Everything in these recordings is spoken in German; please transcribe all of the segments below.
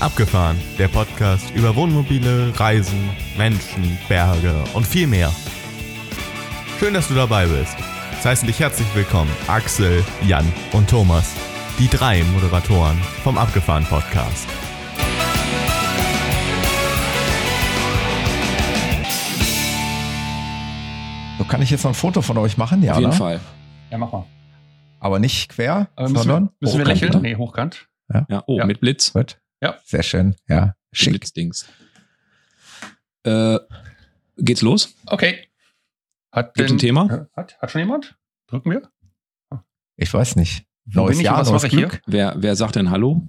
Abgefahren, der Podcast über Wohnmobile, Reisen, Menschen, Berge und viel mehr. Schön, dass du dabei bist. Es heißen dich herzlich willkommen Axel, Jan und Thomas, die drei Moderatoren vom Abgefahren Podcast. So kann ich jetzt noch ein Foto von euch machen, ja? Auf jeden ne? Fall. Ja, mach mal. Aber nicht quer, Aber müssen sondern wir, müssen wir hochkant, lächeln? ne? Nee, hochkant. Ja, oh, Ja. mit Blitz. Gut. Ja. Sehr schön, ja. Schick. Blitzdings. Äh, geht's los? Okay. Hat Gibt's denn- ein Thema? Hat, hat schon jemand? Drücken wir? Ich weiß nicht. Neues bin ich Jahr, was neues mache ich hier? Wer, wer sagt denn Hallo?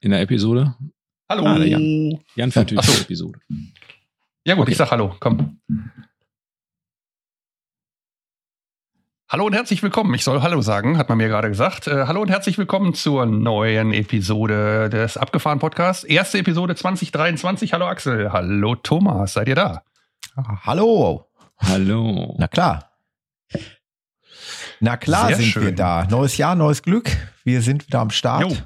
In der Episode? Hallo. Ah, der Jan. Jan für die Episode. Ja gut, Okay. ich sag Hallo. Komm. Hallo und herzlich willkommen. Ich soll Hallo sagen, hat man mir gerade gesagt. Äh, hallo und herzlich willkommen zur neuen Episode des Abgefahren Podcasts. Erste Episode 2023. Hallo Axel. Hallo Thomas. Seid ihr da? Ah, Hallo. Hallo. Na klar. Na klar Sehr sind schön. wir da. Neues Jahr, neues Glück. Wir sind wieder am Start. Jo.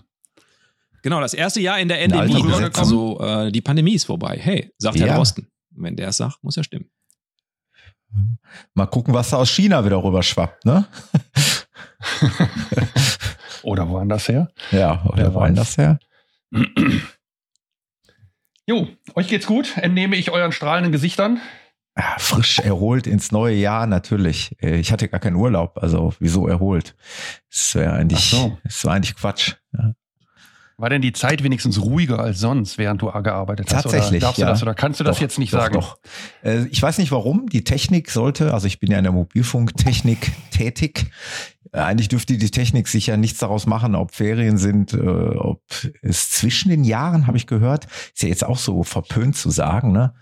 Genau, das erste Jahr in der Endemie. Also äh, die Pandemie ist vorbei. Hey, sagt Ja. Herr Drosten. Wenn der es sagt, muss ja stimmen. Mal gucken, was da aus China wieder rüber schwappt, ne? Oder woanders her? Ja, oder Wer woanders her? Jo, euch geht's gut. Entnehme ich euren strahlenden Gesichtern. Ja, frisch erholt ins neue Jahr, natürlich. Äh, Ich hatte gar keinen Urlaub, also wieso erholt? Das wäre eigentlich, so. das war eigentlich Quatsch. Ja. War denn die Zeit wenigstens ruhiger als sonst, während du gearbeitet hast? Tatsächlich, Oder darfst du ja. das oder kannst du das Doch, jetzt nicht doch, sagen? Doch. Äh, Ich weiß nicht warum. Die Technik sollte, also ich bin ja in der Mobilfunktechnik tätig. Äh, Eigentlich dürfte die Technik sicher nichts daraus machen, ob Ferien sind, äh, ob es zwischen den Jahren, habe ich gehört, ist ja jetzt auch so verpönt zu sagen, ne?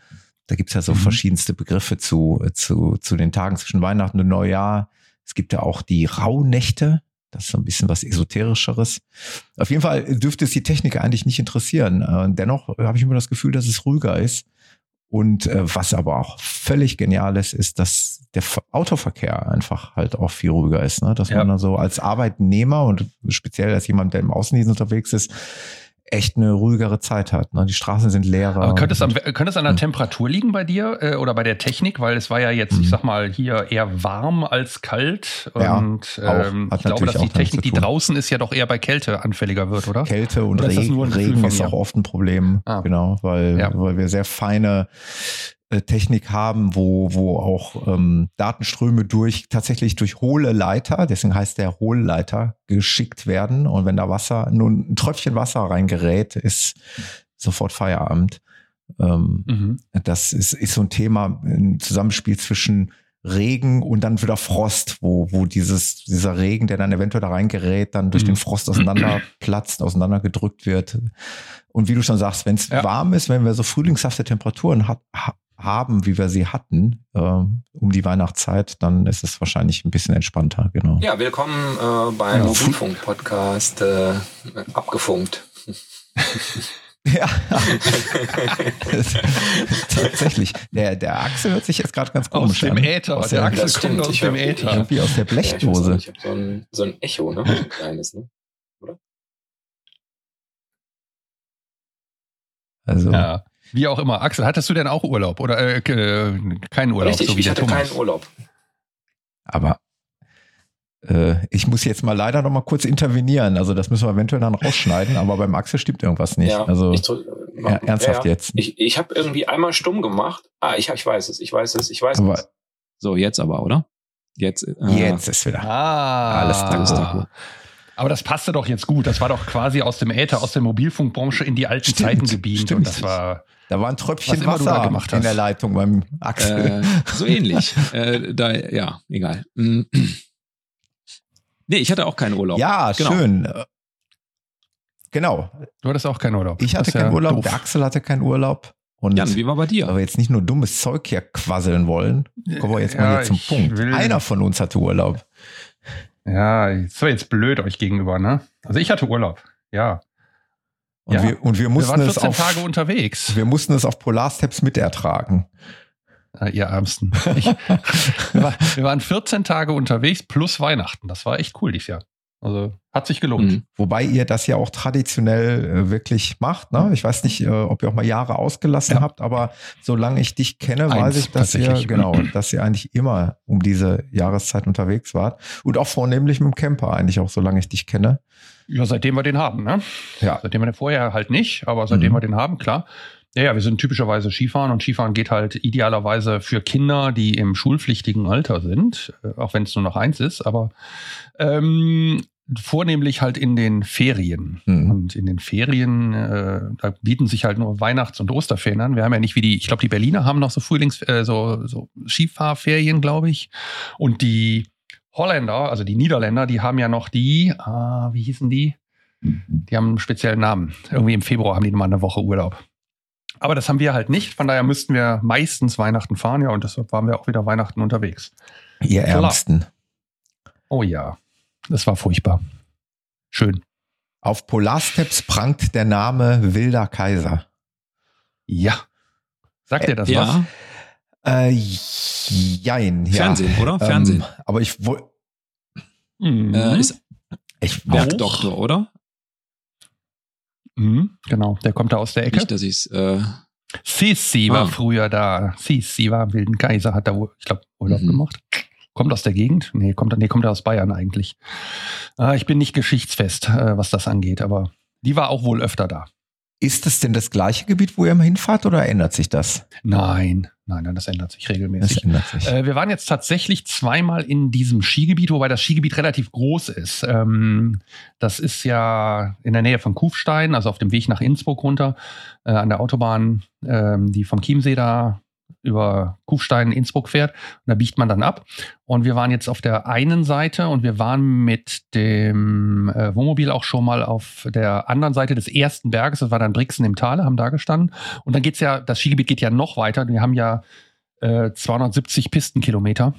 Da gibt's ja so Mhm. verschiedenste Begriffe zu, zu, zu den Tagen zwischen Weihnachten und Neujahr. Es gibt ja auch die Rauhnächte. Das ist so ein bisschen was Esoterischeres. Auf jeden Fall dürfte es die Technik eigentlich nicht interessieren. Äh, Dennoch habe ich immer das Gefühl, dass es ruhiger ist. Und äh, was aber auch völlig genial ist, ist, dass der Ver- Autoverkehr einfach halt auch viel ruhiger ist. Ne? Dass Ja. man dann so als Arbeitnehmer und speziell als jemand, der im Außendienst unterwegs ist, echt eine ruhigere Zeit hat. Ne? Die Straßen sind leerer. Aber könnte es, am, könnte es an der Hm. Temperatur liegen bei dir äh, oder bei der Technik? Weil es war ja jetzt, ich sag mal, hier eher warm als kalt. Ja, und auch. ähm, Hat ich glaube, natürlich dass die Technik, die draußen ist, ja doch eher bei Kälte anfälliger wird, oder? Kälte und Oder ist Regen, nur ein Gefühl Regen ist auch oft ein Problem, Ah. genau, weil, Ja. weil wir sehr feine Technik haben, wo, wo auch ähm, Datenströme durch tatsächlich durch hohle Leiter, deswegen heißt der Hohlleiter, geschickt werden. Und wenn da Wasser, nur ein Tröpfchen Wasser reingerät, ist sofort Feierabend. Ähm, Mhm. das ist, ist so ein Thema, ein Zusammenspiel zwischen Regen und dann wieder Frost, wo, wo dieses, dieser Regen, der dann eventuell da reingerät, dann durch Mhm. den Frost auseinanderplatzt, auseinandergedrückt wird. Und wie du schon sagst, wenn es Ja. warm ist, wenn wir so frühlingshafte Temperaturen hat, ha, haben, wie wir sie hatten, äh, um die Weihnachtszeit, dann ist es wahrscheinlich ein bisschen entspannter, genau. Ja, willkommen äh, beim Ja. Mobilfunk-Podcast äh, Abgefunkt. Ja. Tatsächlich. Der, der Axel hört sich jetzt gerade ganz Aus komisch dem an. Äther. Aus der der, Axel kommt stimmt, aus dem Äther. irgendwie aus der Ja, ich, Blechdose. nicht, ich habe so ein, so ein Echo, ne? Ein kleines, ne? also, Ja. Wie auch immer. Axel, hattest du denn auch Urlaub oder äh, äh, keinen Urlaub, Richtig, so wie ich der hatte Thomas? keinen Urlaub. Aber äh, ich muss jetzt mal leider noch mal kurz intervenieren. Also das müssen wir eventuell dann rausschneiden, aber beim Axel stimmt irgendwas nicht. Ja, also ich drück, äh, ja, ernsthaft ja, jetzt. Ich, ich habe irgendwie einmal stumm gemacht. Ah, ich, ich weiß es, ich weiß es, ich weiß Aber es. So, jetzt aber, oder? Jetzt. äh, jetzt ist wieder. Ah, Alles Alles klar. Aber das passte doch jetzt gut. Das war doch quasi aus dem Äther, aus der Mobilfunkbranche in die alten Stimmt, Zeiten gebeamt. stimmt. Und das war. Da war ein Tröpfchen Was Wasser gemacht in der Leitung beim Axel. Äh, so ähnlich. äh, da, ja, egal. Mm. Nee, ich hatte auch keinen Urlaub. ja, genau. schön. Genau. Du hattest auch keinen Urlaub. Ich hatte ist ja keinen Urlaub, doof. der Axel hatte keinen Urlaub. Und Jan, wie war bei dir? weil wir jetzt nicht nur dummes Zeug hier quasseln wollen, kommen wir jetzt mal Ja, hier zum Punkt. Einer von uns hatte Urlaub. Ja, das war jetzt blöd euch gegenüber, ne? Also ich hatte Urlaub. Ja. Und, Ja. wir, und wir Wir mussten waren es 14 auf, Tage unterwegs. wir mussten es auf Polarsteps mitertragen. Ah, ihr Ärmsten. Ich, wir, war, wir waren 14 Tage unterwegs plus Weihnachten. Das war echt cool dieses Jahr. Also hat sich gelohnt. Mhm. Wobei ihr das ja auch traditionell äh, wirklich macht. Ne? Ich weiß nicht, äh, ob ihr auch mal Jahre ausgelassen Ja. habt, aber solange ich dich kenne, Eins, weiß ich, dass ihr, genau, dass ihr eigentlich immer um diese Jahreszeit unterwegs wart. Und auch vornehmlich mit dem Camper eigentlich auch, solange ich dich kenne. Ja, seitdem wir den haben, ne? Ja. Seitdem wir den vorher halt nicht, aber seitdem Mhm. wir den haben, klar. Ja, ja, wir sind typischerweise Skifahren und Skifahren geht halt idealerweise für Kinder, die im schulpflichtigen Alter sind, äh, auch wenn es nur noch eins ist, aber ähm, vornehmlich halt in den Ferien. Mhm. Und in den Ferien, äh, da bieten sich halt nur Weihnachts- und Osterferien an. Wir haben ja nicht wie die, ich glaube, die Berliner haben noch so Frühlings-, äh, so, so Skifahrferien, glaube ich. Und die Holländer, also die Niederländer, die haben ja noch die, ah, wie hießen die? Die haben einen speziellen Namen. Irgendwie im Februar haben die mal eine Woche Urlaub. Aber das haben wir halt nicht. Von daher müssten wir meistens Weihnachten fahren, ja, und deshalb waren wir auch wieder Weihnachten unterwegs. Ihr Klar. Ärmsten. Oh ja, das war furchtbar. Schön. Auf Polarsteps prangt der Name Wilder Kaiser. Ja. Sagt ihr das was? Ja, Äh, jein, ja. Fernsehen, oder? Ähm, Fernsehen. aber ich, wo- Mhm. Äh, ist ich Bergdoktor, oder? Mhm, genau, der kommt da aus der Ecke. Nicht, dass ich es. Äh, Sisi war Ah. früher da. Sisi war im Wilden Kaiser, hat da, wohl, ich glaube, Urlaub Mhm. gemacht. Kommt aus der Gegend? Nee, kommt, nee, kommt aus Bayern eigentlich. Ah, ich bin nicht geschichtsfest, äh, was das angeht, aber die war auch wohl öfter da. Ist es denn das gleiche Gebiet, wo ihr immer hinfahrt oder ändert sich das? Nein, nein, nein, das ändert sich Das regelmäßig. ändert sich. Äh, wir waren jetzt tatsächlich zweimal in diesem Skigebiet, wobei das Skigebiet relativ groß ist. Ähm, das ist ja in der Nähe von Kufstein, also auf dem Weg nach Innsbruck runter, äh, an der Autobahn, ähm, die vom Chiemsee da über Kufstein Innsbruck fährt. Und da biegt man dann ab. Und wir waren jetzt auf der einen Seite und wir waren mit dem äh, Wohnmobil auch schon mal auf der anderen Seite des ersten Berges. Das war dann Brixen im Tale, haben da gestanden. Und dann geht's ja, das Skigebiet geht ja noch weiter. Wir haben ja äh, 270 Pistenkilometer.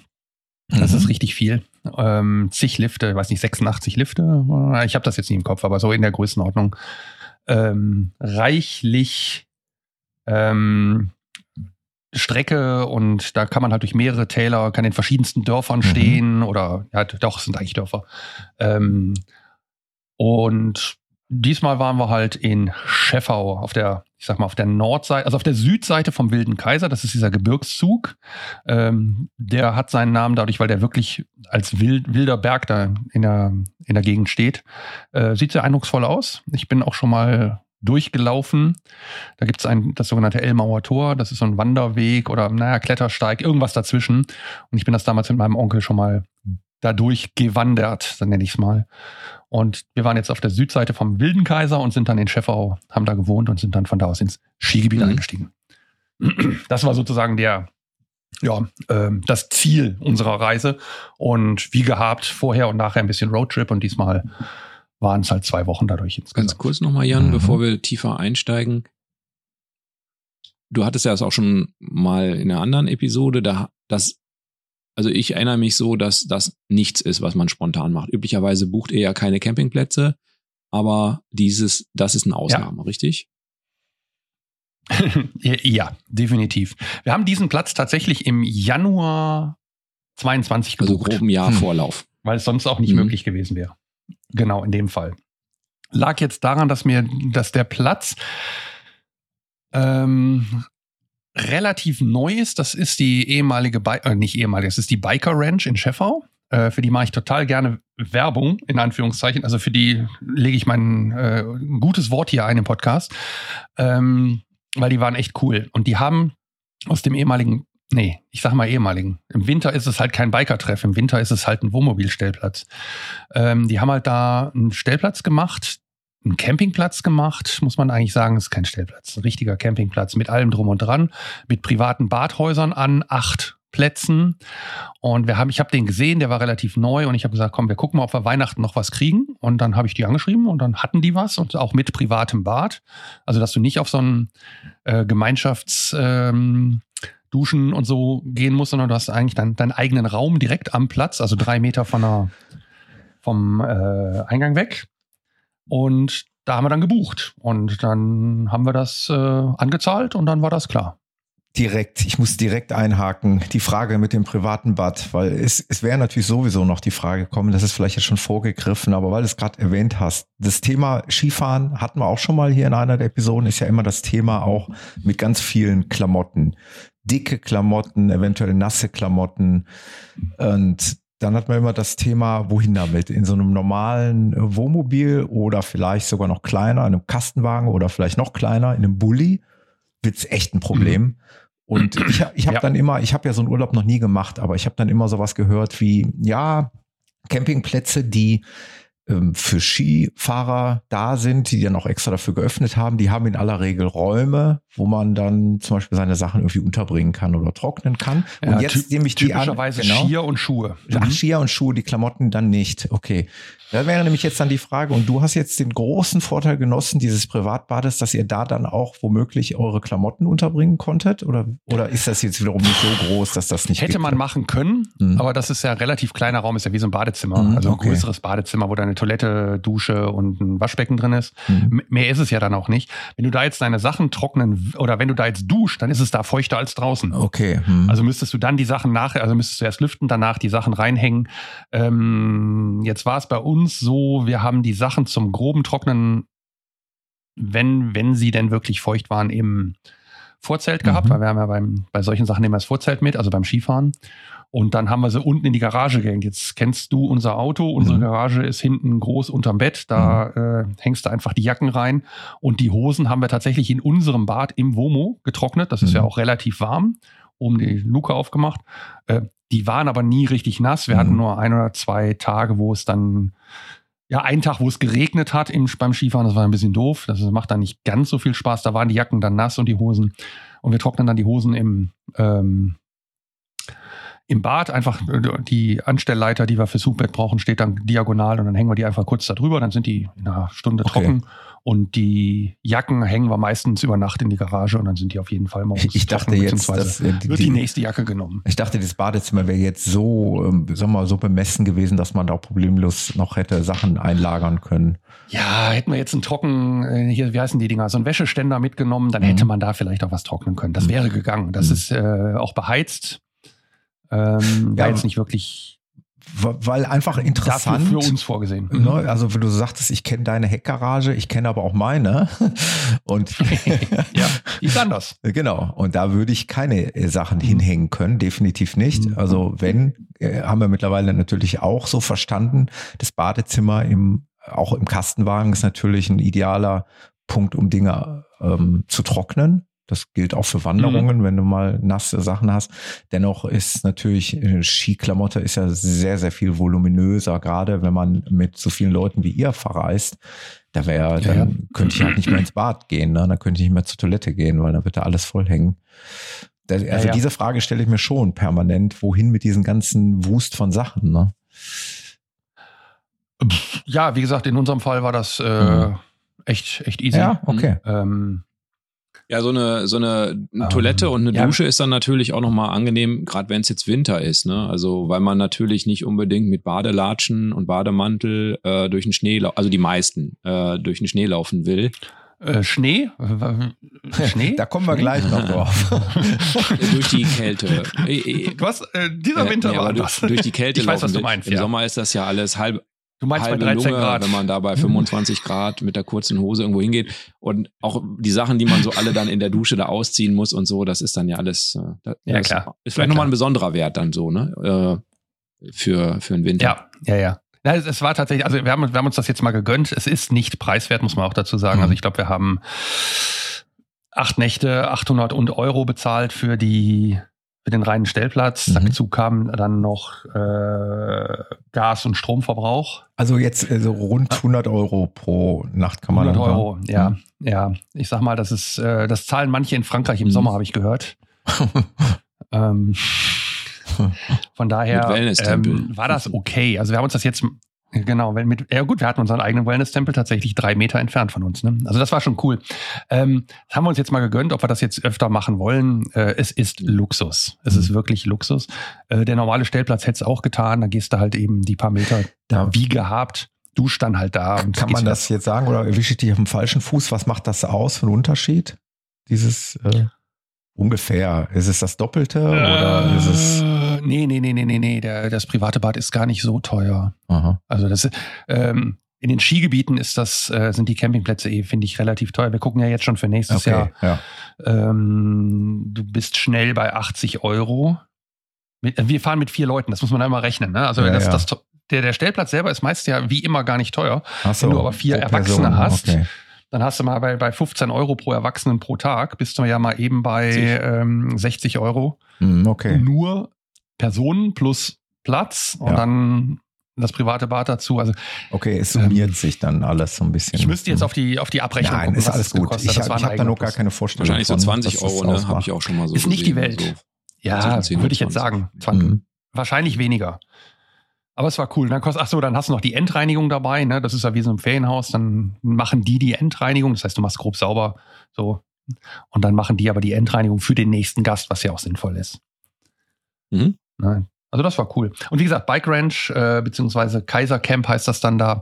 Das Mhm. ist richtig viel. Ähm, zig Lifte, weiß nicht, 86 Lifte. Ich habe das jetzt nicht im Kopf, aber so in der Größenordnung. Ähm, reichlich ähm, Strecke und da kann man halt durch mehrere Täler, kann in verschiedensten Dörfern Mhm. stehen oder ja, doch, es sind eigentlich Dörfer. Ähm, und diesmal waren wir halt in Scheffau auf der, ich sag mal, auf der Nordseite, also auf der Südseite vom Wilden Kaiser, das ist dieser Gebirgszug. Ähm, der hat seinen Namen dadurch, weil der wirklich als wild, wilder Berg da in der, in der Gegend steht. Äh, sieht sehr eindrucksvoll aus. Ich bin auch schon mal durchgelaufen. Da gibt es ein, das sogenannte Elmauer Tor. Das ist so ein Wanderweg oder, naja, Klettersteig, irgendwas dazwischen. Und ich bin das damals mit meinem Onkel schon mal dadurch gewandert, so nenne ich es mal. Und wir waren jetzt auf der Südseite vom Wilden Kaiser und sind dann in Scheffau, haben da gewohnt und sind dann von da aus ins Skigebiet Mhm. eingestiegen. Das war sozusagen der, ja, ähm, das Ziel unserer Reise. Und wie gehabt, vorher und nachher ein bisschen Roadtrip und diesmal waren es halt zwei Wochen dadurch ganz insgesamt. kurz nochmal, Jan, Mhm. bevor wir tiefer einsteigen. Du hattest ja das auch schon mal in einer anderen Episode, da das, also ich erinnere mich so, dass das nichts ist, was man spontan macht. Üblicherweise bucht ihr ja keine Campingplätze, aber dieses, das ist eine Ausnahme, richtig? ja, definitiv. Wir haben diesen Platz tatsächlich im Januar 22 Also gebucht. groben Jahr Hm. Vorlauf. weil es sonst auch nicht Mhm. möglich gewesen wäre. Genau, in dem Fall. Lag jetzt daran, dass mir, dass der Platz ähm, relativ neu ist. Das ist die ehemalige, Bi äh, nicht ehemalige, das ist die Biker Ranch in Scheffau. Äh, für die mache ich total gerne Werbung, in Anführungszeichen. Also für die lege ich mein äh, gutes Wort hier ein im Podcast. Ähm, weil die waren echt cool. Und die haben aus dem ehemaligen Nee, ich sag mal ehemaligen. Im Winter ist es halt kein Biker-Treff, im Winter ist es halt ein Wohnmobilstellplatz. Ähm, die haben halt da einen Stellplatz gemacht, einen Campingplatz gemacht, muss man eigentlich sagen, ist kein Stellplatz, ein richtiger Campingplatz mit allem drum und dran, mit privaten Badhäusern an acht Plätzen. Und wir haben, ich habe den gesehen, der war relativ neu und ich habe gesagt, komm, wir gucken mal, ob wir Weihnachten noch was kriegen. Und dann habe ich die angeschrieben und dann hatten die was und auch mit privatem Bad. Also, dass du nicht auf so einen äh, Gemeinschafts... Ähm, Duschen und so gehen musst, sondern du hast eigentlich dein, deinen eigenen Raum direkt am Platz, also drei Meter von der, vom äh, Eingang weg. Und da haben wir dann gebucht. Und dann haben wir das äh, angezahlt und dann war das klar. direkt, ich muss direkt einhaken, die Frage mit dem privaten Bad, weil es, es wäre natürlich sowieso noch die Frage gekommen, das ist vielleicht jetzt schon vorgegriffen, aber weil du es gerade erwähnt hast, das Thema Skifahren hatten wir auch schon mal hier in einer der Episoden, ist ja immer das Thema auch mit ganz vielen Klamotten. Dicke Klamotten, eventuell nasse Klamotten und dann hat man immer das Thema, wohin damit? In so einem normalen Wohnmobil oder vielleicht sogar noch kleiner, in einem Kastenwagen oder vielleicht noch kleiner, in einem Bulli wird's echt ein Problem. Mhm. Und ich, ich habe ja. dann immer, ich habe ja so einen Urlaub noch nie gemacht, aber ich habe dann immer sowas gehört wie, ja, Campingplätze, die für Skifahrer da sind, die dann auch extra dafür geöffnet haben, die haben in aller Regel Räume, wo man dann zum Beispiel seine Sachen irgendwie unterbringen kann oder trocknen kann. Und ja, jetzt nehme ich die typischerweise an, genau. Skier und Schuhe. Ach, mhm. Skier und Schuhe, die Klamotten dann nicht. Okay. Da wäre nämlich jetzt dann die Frage, und du hast jetzt den großen Vorteil genossen dieses Privatbades, dass ihr da dann auch womöglich eure Klamotten unterbringen konntet? Oder, oder ist das jetzt wiederum nicht so groß, dass das nicht Hätte man machen können, mhm. aber das ist ja ein relativ kleiner Raum, ist ja wie so ein Badezimmer. Mhm, also ein okay. größeres Badezimmer, wo deine Toilette, Dusche und ein Waschbecken drin ist. Mhm. Mehr ist es ja dann auch nicht. Wenn du da jetzt deine Sachen trocknen oder wenn du da jetzt duscht, dann ist es da feuchter als draußen. Okay. Mhm. Also müsstest du dann die Sachen nachher, also müsstest du erst lüften, danach die Sachen reinhängen. Ähm, jetzt war es bei uns uns so, wir haben die Sachen zum groben Trocknen, wenn, wenn sie denn wirklich feucht waren, im Vorzelt gehabt, mhm. weil wir haben ja beim, bei solchen Sachen immer das Vorzelt mit, also beim Skifahren. Und dann haben wir sie unten in die Garage gehängt. Jetzt kennst du unser Auto. Unsere mhm. Garage ist hinten groß unterm Bett. Da mhm. äh, hängst du einfach die Jacken rein. Und die Hosen haben wir tatsächlich in unserem Bad im Womo getrocknet. Das ist ja mhm. auch relativ warm. Oben die Luke aufgemacht. Äh, die waren aber nie richtig nass. Wir mhm. hatten nur ein oder zwei Tage, wo es dann, ja, einen Tag, wo es geregnet hat im, beim Skifahren. Das war ein bisschen doof. Das macht dann nicht ganz so viel Spaß. Da waren die Jacken dann nass und die Hosen. Und wir trocknen dann die Hosen im, ähm, im Bad. Einfach äh, die Anstellleiter, die wir fürs Hochbett brauchen, steht dann diagonal und dann hängen wir die einfach kurz da drüber. Dann sind die in einer Stunde okay. trocken. Und die Jacken hängen wir meistens über Nacht in die Garage und dann sind die auf jeden Fall morgens. Ich dachte jetzt, dass äh, die, wird die nächste Jacke genommen. Ich dachte, das Badezimmer wäre jetzt so, ähm, sagen wir mal, so bemessen gewesen, dass man da auch problemlos noch hätte Sachen einlagern können. Ja, hätten wir jetzt einen Trocken, äh, hier, wie heißen die Dinger, so einen Wäscheständer mitgenommen, dann mhm. hätte man da vielleicht auch was trocknen können. Das mhm. wäre gegangen. Das mhm. ist äh, auch beheizt. Ähm, ja, jetzt nicht wirklich weil einfach interessant. Dafür für uns vorgesehen. Ne? Also, wenn du sagtest, ich kenne deine Heckgarage, ich kenne aber auch meine. Und ja, die ist anders. Genau. Und da würde ich keine äh, Sachen mhm. hinhängen können, definitiv nicht. Mhm. Also, wenn, äh, haben wir mittlerweile natürlich auch so verstanden, das Badezimmer im, auch im Kastenwagen ist natürlich ein idealer Punkt, um Dinge ähm, zu trocknen. Das gilt auch für Wanderungen, mhm. wenn du mal nasse Sachen hast. Dennoch ist natürlich äh, Skiklamotte ist ja sehr, sehr viel voluminöser, gerade wenn man mit so vielen Leuten wie ihr verreist. Da wäre, ja, dann ja. könnte ich halt nicht mehr ins Bad gehen, ne? dann könnte ich nicht mehr zur Toilette gehen, weil da wird da alles voll hängen. also ja, diese Frage stelle ich mir schon permanent, wohin mit diesen ganzen Wust von Sachen, ne? Ja, wie gesagt, in unserem Fall war das äh, mhm. echt, echt easy. Ja, okay. Ähm, ja, so eine, so eine um, Toilette und eine ja. Dusche ist dann natürlich auch nochmal angenehm, gerade wenn es jetzt Winter ist. Ne? Also weil man natürlich nicht unbedingt mit Badelatschen und Bademantel äh, durch den Schnee, also die meisten, äh, durch den Schnee laufen will. Äh, Schnee? Schnee? Da kommen wir Schnee? gleich noch drauf. durch die Kälte. Was? Äh, dieser Winter äh, war das. Durch die Kälte ich weiß, was du meinst. Im ja. Sommer ist das ja alles halb, Du meinst halbe bei 13 Lunge, Grad. wenn man da bei 25 Grad mit der kurzen Hose irgendwo hingeht. Und auch die Sachen, die man so alle dann in der Dusche da ausziehen muss und so, das ist dann ja alles, äh, das ja, klar. ist vielleicht ja, nochmal ein besonderer Wert dann so, ne? Äh, für, für den Winter. Ja, ja, ja. Ja, es, war tatsächlich, also wir haben, wir haben uns das jetzt mal gegönnt. Es ist nicht preiswert, muss man auch dazu sagen. Mhm. Also ich glaube, wir haben acht Nächte, 800 und Euro bezahlt für die für den reinen Stellplatz. Mhm. Dazu kam dann noch äh, Gas- und Stromverbrauch. Also jetzt also rund 100 Euro pro Nacht kann man 100 Euro, ja, mhm. ja. Ich sag mal, das ist, äh, das zahlen manche in Frankreich im mhm. Sommer, habe ich gehört. ähm, von daher ähm, war das okay. Also wir haben uns das jetzt Genau, wenn mit, ja gut, wir hatten unseren eigenen Wellness-Tempel tatsächlich drei Meter entfernt von uns. Ne? Also das war schon cool. Ähm, das haben wir uns jetzt mal gegönnt, ob wir das jetzt öfter machen wollen. Äh, es ist Luxus. Es ist mhm. wirklich Luxus. Äh, der normale Stellplatz hätte es auch getan. Da gehst du halt eben die paar Meter da wie gehabt. Duscht dann halt da. Kann man das jetzt sagen oder erwische ich dich auf dem falschen Fuß? Was macht das aus für einen Unterschied? Dieses äh Ungefähr. Ist es das Doppelte oder ist es. Äh, nee, nee, nee, nee, nee, nee. Der, das private Bad ist gar nicht so teuer. Aha. Also das ähm, in den Skigebieten ist das, äh, sind die Campingplätze eh, finde ich, relativ teuer. Wir gucken ja jetzt schon für nächstes Jahr. Okay, ja. Ähm, du bist schnell bei 80 Euro. Äh, wir fahren mit vier Leuten, das muss man einmal rechnen. Ne? Also Ja, das, ja. das, der, der Stellplatz selber ist meist ja wie immer gar nicht teuer. So, Wenn du aber vier Erwachsene Person, hast, Okay. Dann hast du mal bei, bei 15 Euro pro Erwachsenen pro Tag, bist du ja mal eben bei ähm, 60 Euro. Hm, okay. Nur Personen plus Platz und Ja. dann das private Bad dazu. Also Okay, es summiert sich dann alles so ein bisschen. ich müsste jetzt auf die, auf die Abrechnung Nein, gucken, ist alles es gut. gekostet Ich. Das hab- habe da noch gar keine Vorstellung. Wahrscheinlich so von, 20 was das Euro, ne? Habe ich auch schon mal so Ist nicht die gesehen, Welt. So. Ja, zwischen 10 und würde ich jetzt 20. sagen. 20. Mhm. Wahrscheinlich weniger. Aber es war cool. Dann kostet, ach so, dann hast du noch die Endreinigung dabei. Ne? Das ist ja wie so ein Ferienhaus. Dann machen die die Endreinigung. Das heißt, du machst grob sauber. So. Und dann machen die aber die Endreinigung für den nächsten Gast, was ja auch sinnvoll ist. Mhm. Ne? Also das war cool. Und wie gesagt, Bike Ranch äh, beziehungsweise Kaiser Camp heißt das dann da.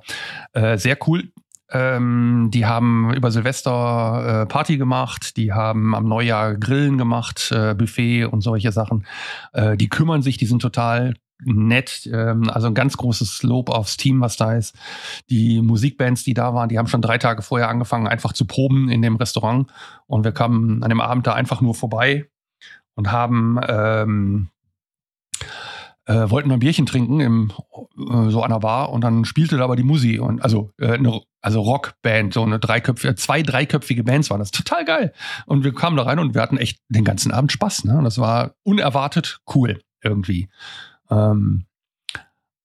Äh, sehr cool. Ähm, die haben über Silvester äh, Party gemacht, die haben am Neujahr Grillen gemacht, äh, Buffet und solche Sachen. Äh, die kümmern sich, die sind total nett. Ähm, also ein ganz großes Lob aufs Team, was da ist. Die Musikbands, die da waren, die haben schon drei Tage vorher angefangen, einfach zu proben in dem Restaurant. Und wir kamen an dem Abend da einfach nur vorbei und haben ähm, äh, wollten ein Bierchen trinken im äh, so einer Bar und dann spielte da aber die Musi und also äh, eine also Rockband so eine dreiköpfige zwei dreiköpfige Bands waren das total geil und wir kamen da rein und wir hatten echt den ganzen Abend Spaß ne und das war unerwartet cool irgendwie ähm,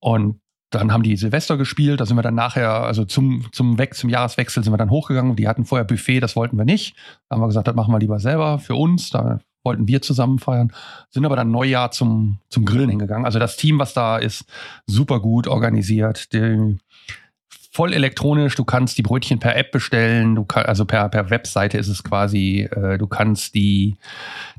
und dann haben die Silvester gespielt, da sind wir dann nachher, also zum, zum, Weg, zum Jahreswechsel sind wir dann hochgegangen. Die hatten vorher Buffet, das wollten wir nicht. Da haben wir gesagt, das machen wir lieber selber für uns. Da wollten wir zusammen feiern. Sind aber dann Neujahr zum, zum Grillen hingegangen. Also das Team, was da ist, super gut organisiert. Die, voll elektronisch. Du kannst die Brötchen per App bestellen. Du kann, also per, per Webseite ist es quasi. Äh, du kannst die,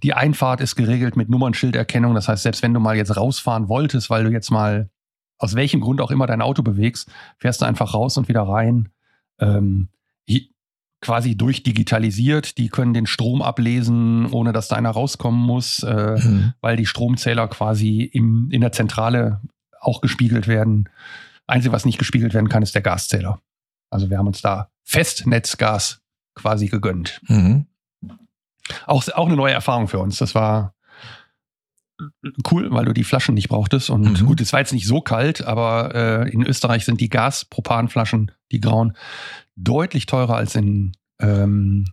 die Einfahrt ist geregelt mit Nummernschilderkennung. Das heißt, selbst wenn du mal jetzt rausfahren wolltest, weil du jetzt mal aus welchem Grund auch immer dein Auto bewegst, fährst du einfach raus und wieder rein. Ähm, quasi durchdigitalisiert. Die können den Strom ablesen, ohne dass da einer rauskommen muss, äh, Mhm. weil die Stromzähler quasi im, in der Zentrale auch gespiegelt werden. Einzige, was nicht gespiegelt werden kann, ist der Gaszähler. Also wir haben uns da Festnetzgas quasi gegönnt. Mhm. Auch, auch eine neue Erfahrung für uns. Das war cool, weil du die Flaschen nicht brauchtest. Und Mhm. gut, es war jetzt nicht so kalt, aber äh, in Österreich sind die Gas-Propan-Flaschen, die grauen, deutlich teurer als in ähm,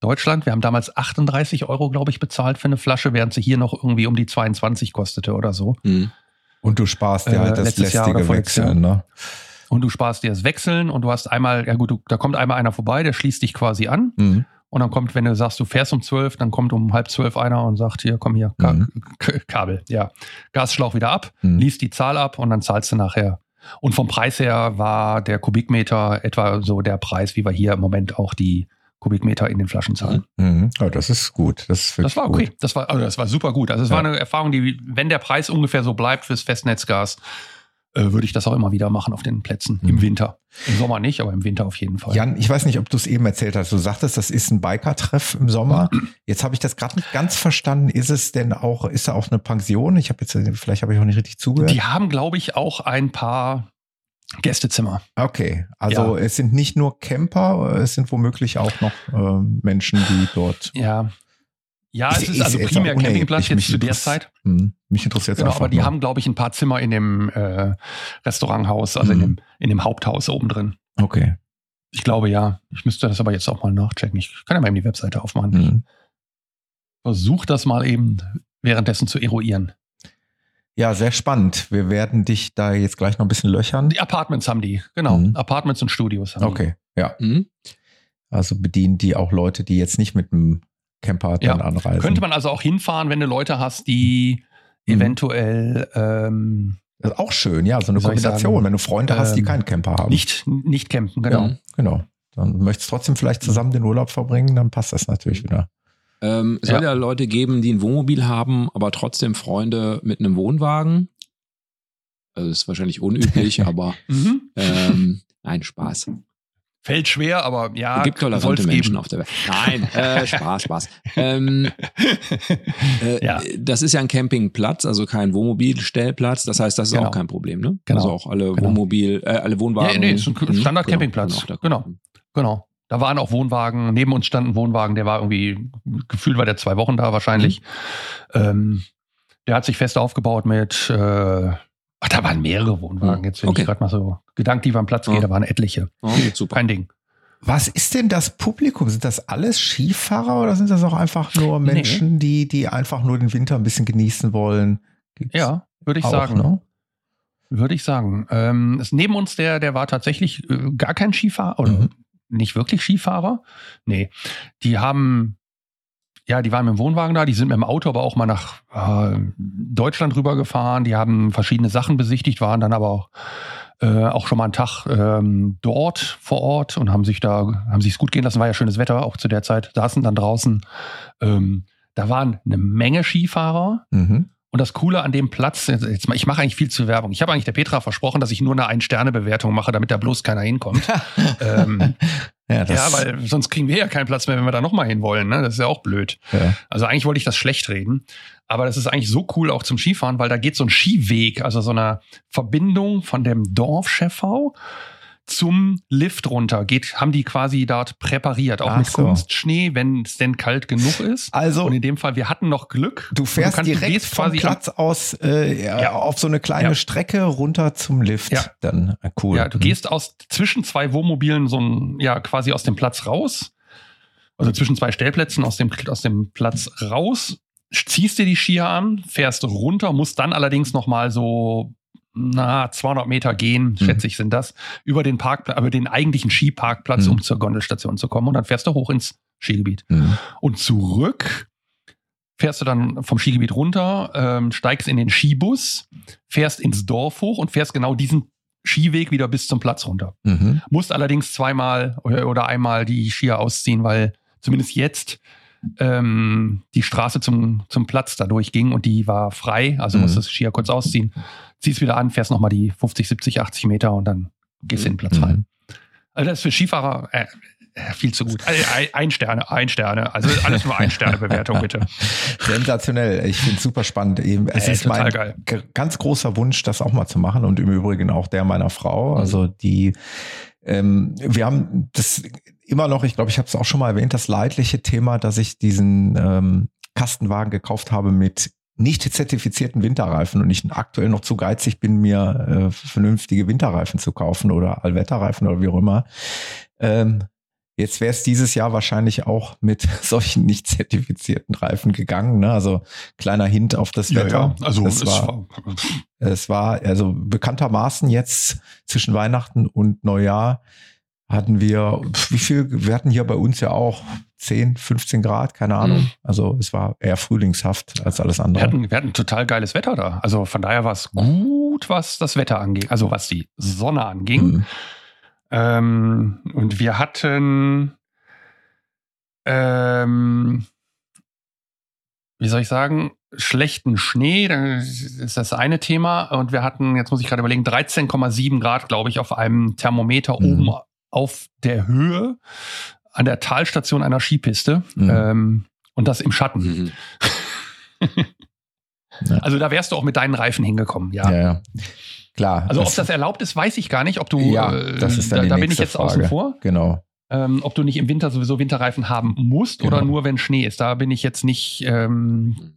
Deutschland. Wir haben damals 38 Euro, glaube ich, bezahlt für eine Flasche, während sie hier noch irgendwie um die 22 kostete oder so. Mhm. Und du sparst dir Äh, halt das Jahr oder lästige Wechseln, ne? Und du sparst dir das Wechseln und du hast einmal, ja gut, du, da kommt einmal einer vorbei, der schließt dich quasi an. Mhm. Und dann kommt, wenn du sagst, du fährst um zwölf, dann kommt um halb zwölf einer und sagt, hier, komm hier, Ka Mhm. Kabel, ja. Gasschlauch wieder ab, Mhm. liest die Zahl ab und dann zahlst du nachher. Und vom Preis her war der Kubikmeter etwa so der Preis, wie wir hier im Moment auch die Kubikmeter in den Flaschen zahlen. Mhm. Ja, das ist gut. Das, ist Das war okay. Gut. Das war, also das war super gut. Also es war Ja. eine Erfahrung, die, wenn der Preis ungefähr so bleibt fürs Festnetzgas, äh, würde ich das auch immer wieder machen auf den Plätzen Mhm. im Winter. Im Sommer nicht, aber im Winter auf jeden Fall. Jan, ich weiß nicht, ob du es eben erzählt hast. Du sagtest, das ist ein Biker-Treff im Sommer. Jetzt habe ich das gerade nicht ganz verstanden. Ist es denn auch, ist da auch eine Pension? Ich habe jetzt, vielleicht habe ich auch nicht richtig zugehört. Die haben, glaube ich, auch ein paar Gästezimmer. Okay, also es sind nicht nur Camper, es sind womöglich auch noch ähm, Menschen, die dort. Ja. Ja, Ist- es ist ist also jetzt primär auch unerheblich. Campingplatz jetzt zu der Zeit. Hm, mich interessiert Genau, einfach aber die nur. haben, glaube ich, ein paar Zimmer in dem äh, Restauranthaus, also in, Mhm. dem, in dem Haupthaus oben drin. Okay. Ich glaube ja. Ich müsste das aber jetzt auch mal nachchecken. Ich kann ja mal eben die Webseite aufmachen. Hm. Versuch das mal eben währenddessen zu eruieren. Ja, sehr spannend. Wir werden dich da jetzt gleich noch ein bisschen löchern. Die Apartments haben die, genau. Mhm. Apartments und Studios haben Okay, ja. Mhm. Also bedienen die auch Leute, die jetzt nicht mit dem Camper Ja. dann anreisen. die. Könnte man also auch hinfahren, wenn du Leute hast, die Mhm. eventuell ähm, Das ist auch schön, ja, so eine Kombination. sagen? Wenn du Freunde hast, die Ähm, keinen Camper haben. nicht, nicht campen, genau. Ja, genau. Dann möchtest du trotzdem vielleicht zusammen den Urlaub verbringen, dann passt das natürlich wieder. Ähm, es soll Ja. ja Leute geben, die ein Wohnmobil haben, aber trotzdem Freunde mit einem Wohnwagen. Also ist wahrscheinlich unüblich, aber Mhm. ähm, nein, Spaß. Fällt schwer, aber ja, Es gibt tolerante Menschen geben. auf der Welt. Nein, äh, Spaß, Spaß. Ähm, äh, Ja. Das ist ja ein Campingplatz, also kein Wohnmobilstellplatz. Das heißt, das ist Genau. auch kein Problem, ne? Genau. Also auch alle Genau. Wohnmobil, äh, alle Wohnwagen. Ja, nee, ist ein Mhm, Standard-Campingplatz. Genau, Genau. Da waren auch Wohnwagen, neben uns stand ein Wohnwagen, der war irgendwie, gefühlt war der zwei Wochen da wahrscheinlich. Ähm, der hat sich fest aufgebaut mit, äh, ach, da waren mehrere Wohnwagen. Hm. Jetzt, wenn Okay. ich gerade mal so gedanklich am Platz gehe, Ja. da waren etliche. Oh, super. Kein Ding. Was ist denn das Publikum? Sind das alles Skifahrer oder sind das auch einfach nur Menschen, die, die einfach nur den Winter ein bisschen genießen wollen? Gibt's Ja, würde ich auch, sagen. Ne? Würde ich sagen. Ähm, neben uns der, der war tatsächlich äh, gar kein Skifahrer oder Mhm. Nicht wirklich Skifahrer. Nee. Die haben, ja, die waren mit dem Wohnwagen da, die sind mit dem Auto aber auch mal nach äh, Deutschland rübergefahren. Die haben verschiedene Sachen besichtigt, waren dann aber auch, äh, auch schon mal einen Tag ähm, dort vor Ort und haben sich da, haben sich's gut gehen lassen. War ja schönes Wetter, auch zu der Zeit, saßen dann draußen. Ähm, da waren eine Menge Skifahrer. Mhm. Und das Coole an dem Platz, jetzt, mal, ich mache eigentlich viel zu Werbung. Ich habe eigentlich der Petra versprochen, dass ich nur eine Ein-Sterne-Bewertung mache, damit da bloß keiner hinkommt. ähm, Ja, ja, weil sonst kriegen wir ja keinen Platz mehr, wenn wir da nochmal hinwollen. Ne? Das ist ja auch blöd. ja. Also eigentlich wollte ich das schlecht reden. Aber das ist eigentlich so cool auch zum Skifahren, weil da geht so ein Skiweg, also so eine Verbindung von dem Dorf Scheffau zum Lift runter. Geht, haben die quasi dort präpariert, auch Ach mit so. Kunstschnee, wenn es denn kalt genug ist. Also Und in dem Fall, wir hatten noch Glück. du fährst kannst- du direkt gehst vom Platz aus äh, ja, auf so eine kleine Ja. Strecke runter zum Lift. Ja. Dann äh, cool. Ja, du Mhm. gehst aus zwischen zwei Wohnmobilen so ein, ja, quasi aus dem Platz raus. Also zwischen zwei Stellplätzen aus dem, aus dem Platz raus, ziehst dir die Skier an, fährst runter, musst dann allerdings nochmal so, na, 200 Meter gehen, Mhm. schätze ich, sind das, über den Parkplatz, über den eigentlichen Skiparkplatz, Mhm. um zur Gondelstation zu kommen. Und dann fährst du hoch ins Skigebiet. Mhm. Und zurück fährst du dann vom Skigebiet runter, ähm, steigst in den Skibus, fährst ins Dorf hoch und fährst genau diesen Skiweg wieder bis zum Platz runter. Mhm. Musst allerdings zweimal oder einmal die Skier ausziehen, weil zumindest jetzt ähm, die Straße zum, zum Platz da durchging und die war frei. Also Mhm. musst du das Skier kurz ausziehen, ziehst wieder an, fährst nochmal die 50, 70, 80 Meter und dann gehst du in den Platz Mhm. rein. Also das ist für Skifahrer äh, äh, viel zu gut. Äh, Ein, ein Sterne, ein Sterne. Also alles nur ein Sterne Bewertung bitte. Sensationell. Ich finde es super spannend. Eben, Es ist total mein geil. ganz großer Wunsch, das auch mal zu machen und im Übrigen auch der meiner Frau. Mhm. Also die, ähm, wir haben das immer noch, ich glaube, ich habe es auch schon mal erwähnt, das leidliche Thema, dass ich diesen ähm, Kastenwagen gekauft habe mit nicht zertifizierten Winterreifen und ich aktuell noch zu geizig bin, mir äh, vernünftige Winterreifen zu kaufen oder Allwetterreifen oder wie auch immer. Ähm, Jetzt wäre es dieses Jahr wahrscheinlich auch mit solchen nicht zertifizierten Reifen gegangen. Ne? Also kleiner Hint auf das Wetter. Also es war, es war also bekanntermaßen jetzt zwischen Weihnachten und Neujahr hatten wir, wie viel, wir hatten hier bei uns ja auch 10, 15 Grad, keine Ahnung. Mhm. Also es war eher frühlingshaft als alles wir, andere. hatten, wir hatten total geiles Wetter da. Also von daher war es gut, was das Wetter anging. Also was die Sonne anging. Mhm. Ähm, und wir hatten, ähm, wie soll ich sagen, schlechten Schnee, das ist das eine Thema. Und wir hatten, jetzt muss ich gerade überlegen, 13,7 Grad, glaube ich, auf einem Thermometer Mhm. oben auf der Höhe an der Talstation einer Skipiste. Mhm. Ähm, und das im Schatten. Mhm. Ja. Also da wärst du auch mit deinen Reifen hingekommen, ja. Ja, ja. Klar. Also ob das erlaubt ist, weiß ich gar nicht. Ob du, Ja, äh, das ist dann da, da bin ich jetzt außen Frage. vor. Genau. ähm, ob du nicht im Winter sowieso Winterreifen haben musst Genau. oder nur wenn Schnee ist. Da bin ich jetzt nicht. Ähm,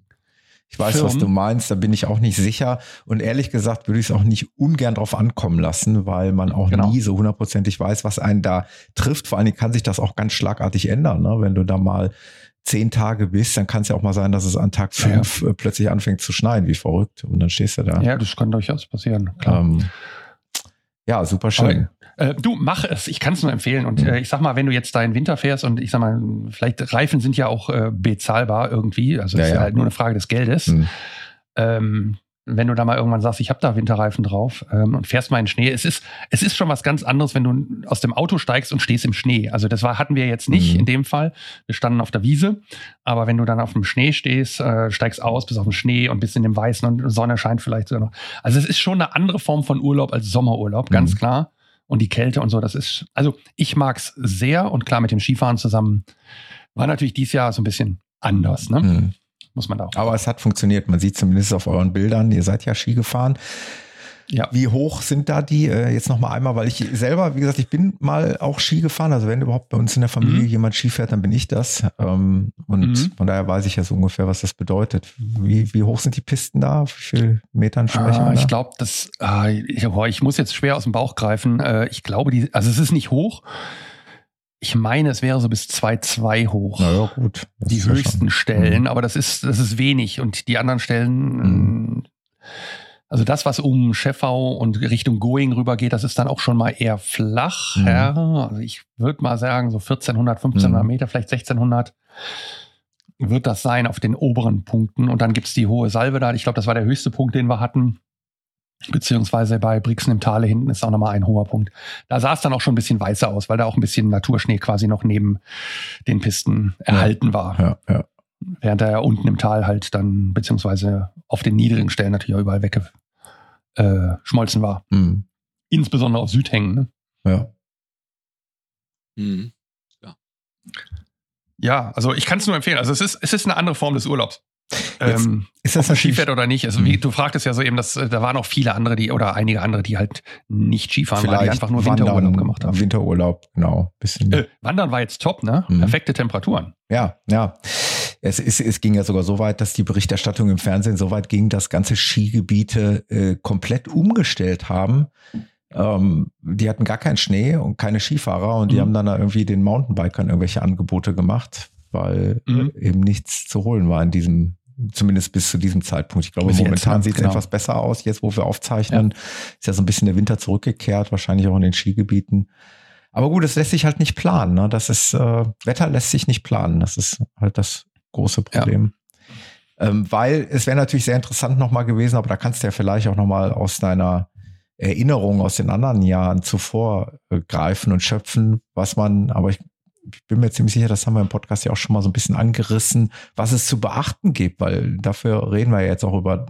Ich weiß, was Firmen. du meinst, da bin ich auch nicht sicher. Und ehrlich gesagt würde ich es auch nicht ungern drauf ankommen lassen, weil man auch Genau. nie so hundertprozentig weiß, was einen da trifft. Vor allen Dingen kann sich das auch ganz schlagartig ändern. Ne? Wenn du da mal zehn Tage bist, dann kann es ja auch mal sein, dass es an Tag Ja, ja. fünf äh, plötzlich anfängt zu schneien, wie verrückt. Und dann stehst du da. ja, das kann durchaus passieren. Klar. Ähm, ja, super schön. Äh, du mach es. Ich kann es nur empfehlen. Und Mhm. äh, ich sag mal, wenn du jetzt da in Winter fährst und ich sag mal, vielleicht Reifen sind ja auch äh, bezahlbar irgendwie. Also Ja, ist ja ja. halt nur eine Frage des Geldes. Hm. ähm, wenn du da mal irgendwann sagst, ich habe da Winterreifen drauf ähm, und fährst mal in Schnee, es ist, es ist schon was ganz anderes, wenn du aus dem Auto steigst und stehst im Schnee. Also das war, hatten wir jetzt nicht Mhm. in dem Fall. Wir standen auf der Wiese, aber wenn du dann auf dem Schnee stehst, äh, steigst aus, bist auf dem Schnee und bist in dem Weißen und Sonne scheint vielleicht sogar noch. Also es ist schon eine andere Form von Urlaub als Sommerurlaub, ganz Mhm. klar. Und die Kälte und so, das ist, also ich mag's sehr und klar mit dem Skifahren zusammen war natürlich dieses Jahr so ein bisschen anders, ne? Mhm. Muss man da auch. Aber es hat funktioniert. Man sieht zumindest auf euren Bildern, ihr seid ja Ski gefahren. Ja. Wie hoch sind da die? Äh, jetzt noch mal einmal, weil ich selber, wie gesagt, ich bin mal auch Ski gefahren. Also wenn überhaupt bei uns in der Familie Mhm. jemand Ski fährt, dann bin ich das. Ähm, und Mhm. von daher weiß ich ja so ungefähr, was das bedeutet. Wie, wie hoch sind die Pisten da? Wie viel Metern sprechen Ah, wir ich glaube, das, ah, ich, boah, ich muss jetzt schwer aus dem Bauch greifen. Äh, ich glaube, die, also es ist nicht hoch. Ich meine, es wäre so bis 2,2 hoch. Na ja, gut. Das die ist ja höchsten schon- Stellen, Mhm. aber das ist, das ist wenig. Und die anderen Stellen, Mhm. äh, also das, was um Scheffau und Richtung Going rüber geht, das ist dann auch schon mal eher flach. Mhm. Ja, also ich würde mal sagen, so 1400, 1500 Mhm. Meter, vielleicht 1600 wird das sein auf den oberen Punkten. Und dann gibt's die hohe Salve da. Ich glaube, das war der höchste Punkt, den wir hatten. Beziehungsweise bei Brixen im Tale hinten ist auch nochmal ein hoher Punkt. Da sah es dann auch schon ein bisschen weißer aus, weil da auch ein bisschen Naturschnee quasi noch neben den Pisten erhalten war. Ja, ja. Während er ja unten im Tal halt dann, beziehungsweise auf den niedrigen Stellen natürlich auch überall weggeschmolzen war. Mhm. Insbesondere auf Südhängen. Ne? ja. Mhm. Ja, also ich kann es nur empfehlen. Also es ist, es ist eine andere Form des Urlaubs. Jetzt Ähm, Ist ob das man natürlich, Skifährt oder nicht. Also wie, Mhm. du fragtest ja so eben, dass äh, da waren auch viele andere, die oder einige andere, die halt nicht Skifahren waren, die vielleicht einfach nur Wandern, Winterurlaub gemacht haben. Winterurlaub, genau. Bisschen. Äh, Wandern war jetzt top, ne? Mhm. Perfekte Temperaturen. Ja, ja. Es, ist, es ging ja sogar so weit, dass die Berichterstattung im Fernsehen so weit ging, dass ganze Skigebiete äh, komplett umgestellt haben. Ähm, die hatten gar keinen Schnee und keine Skifahrer und die Mhm. haben dann da irgendwie den Mountainbikern irgendwelche Angebote gemacht, weil Mhm. äh, eben nichts zu holen war in diesem, zumindest bis zu diesem Zeitpunkt. Ich glaube, Bis momentan ne? sieht es Genau. etwas besser aus, jetzt wo wir aufzeichnen. Ist ja so ein bisschen der Winter zurückgekehrt, wahrscheinlich auch in den Skigebieten. Aber gut, es lässt sich halt nicht planen. Ne? Das ist, äh, Wetter lässt sich nicht planen. Das ist halt das große Ja. Problem. Ähm, weil es wäre natürlich sehr interessant nochmal gewesen, aber da kannst du ja vielleicht auch nochmal aus deiner Erinnerung aus den anderen Jahren zuvor äh, greifen und schöpfen, was man, aber ich, ich bin mir ziemlich sicher, das haben wir im Podcast ja auch schon mal so ein bisschen angerissen, was es zu beachten gibt, weil dafür reden wir ja jetzt auch über,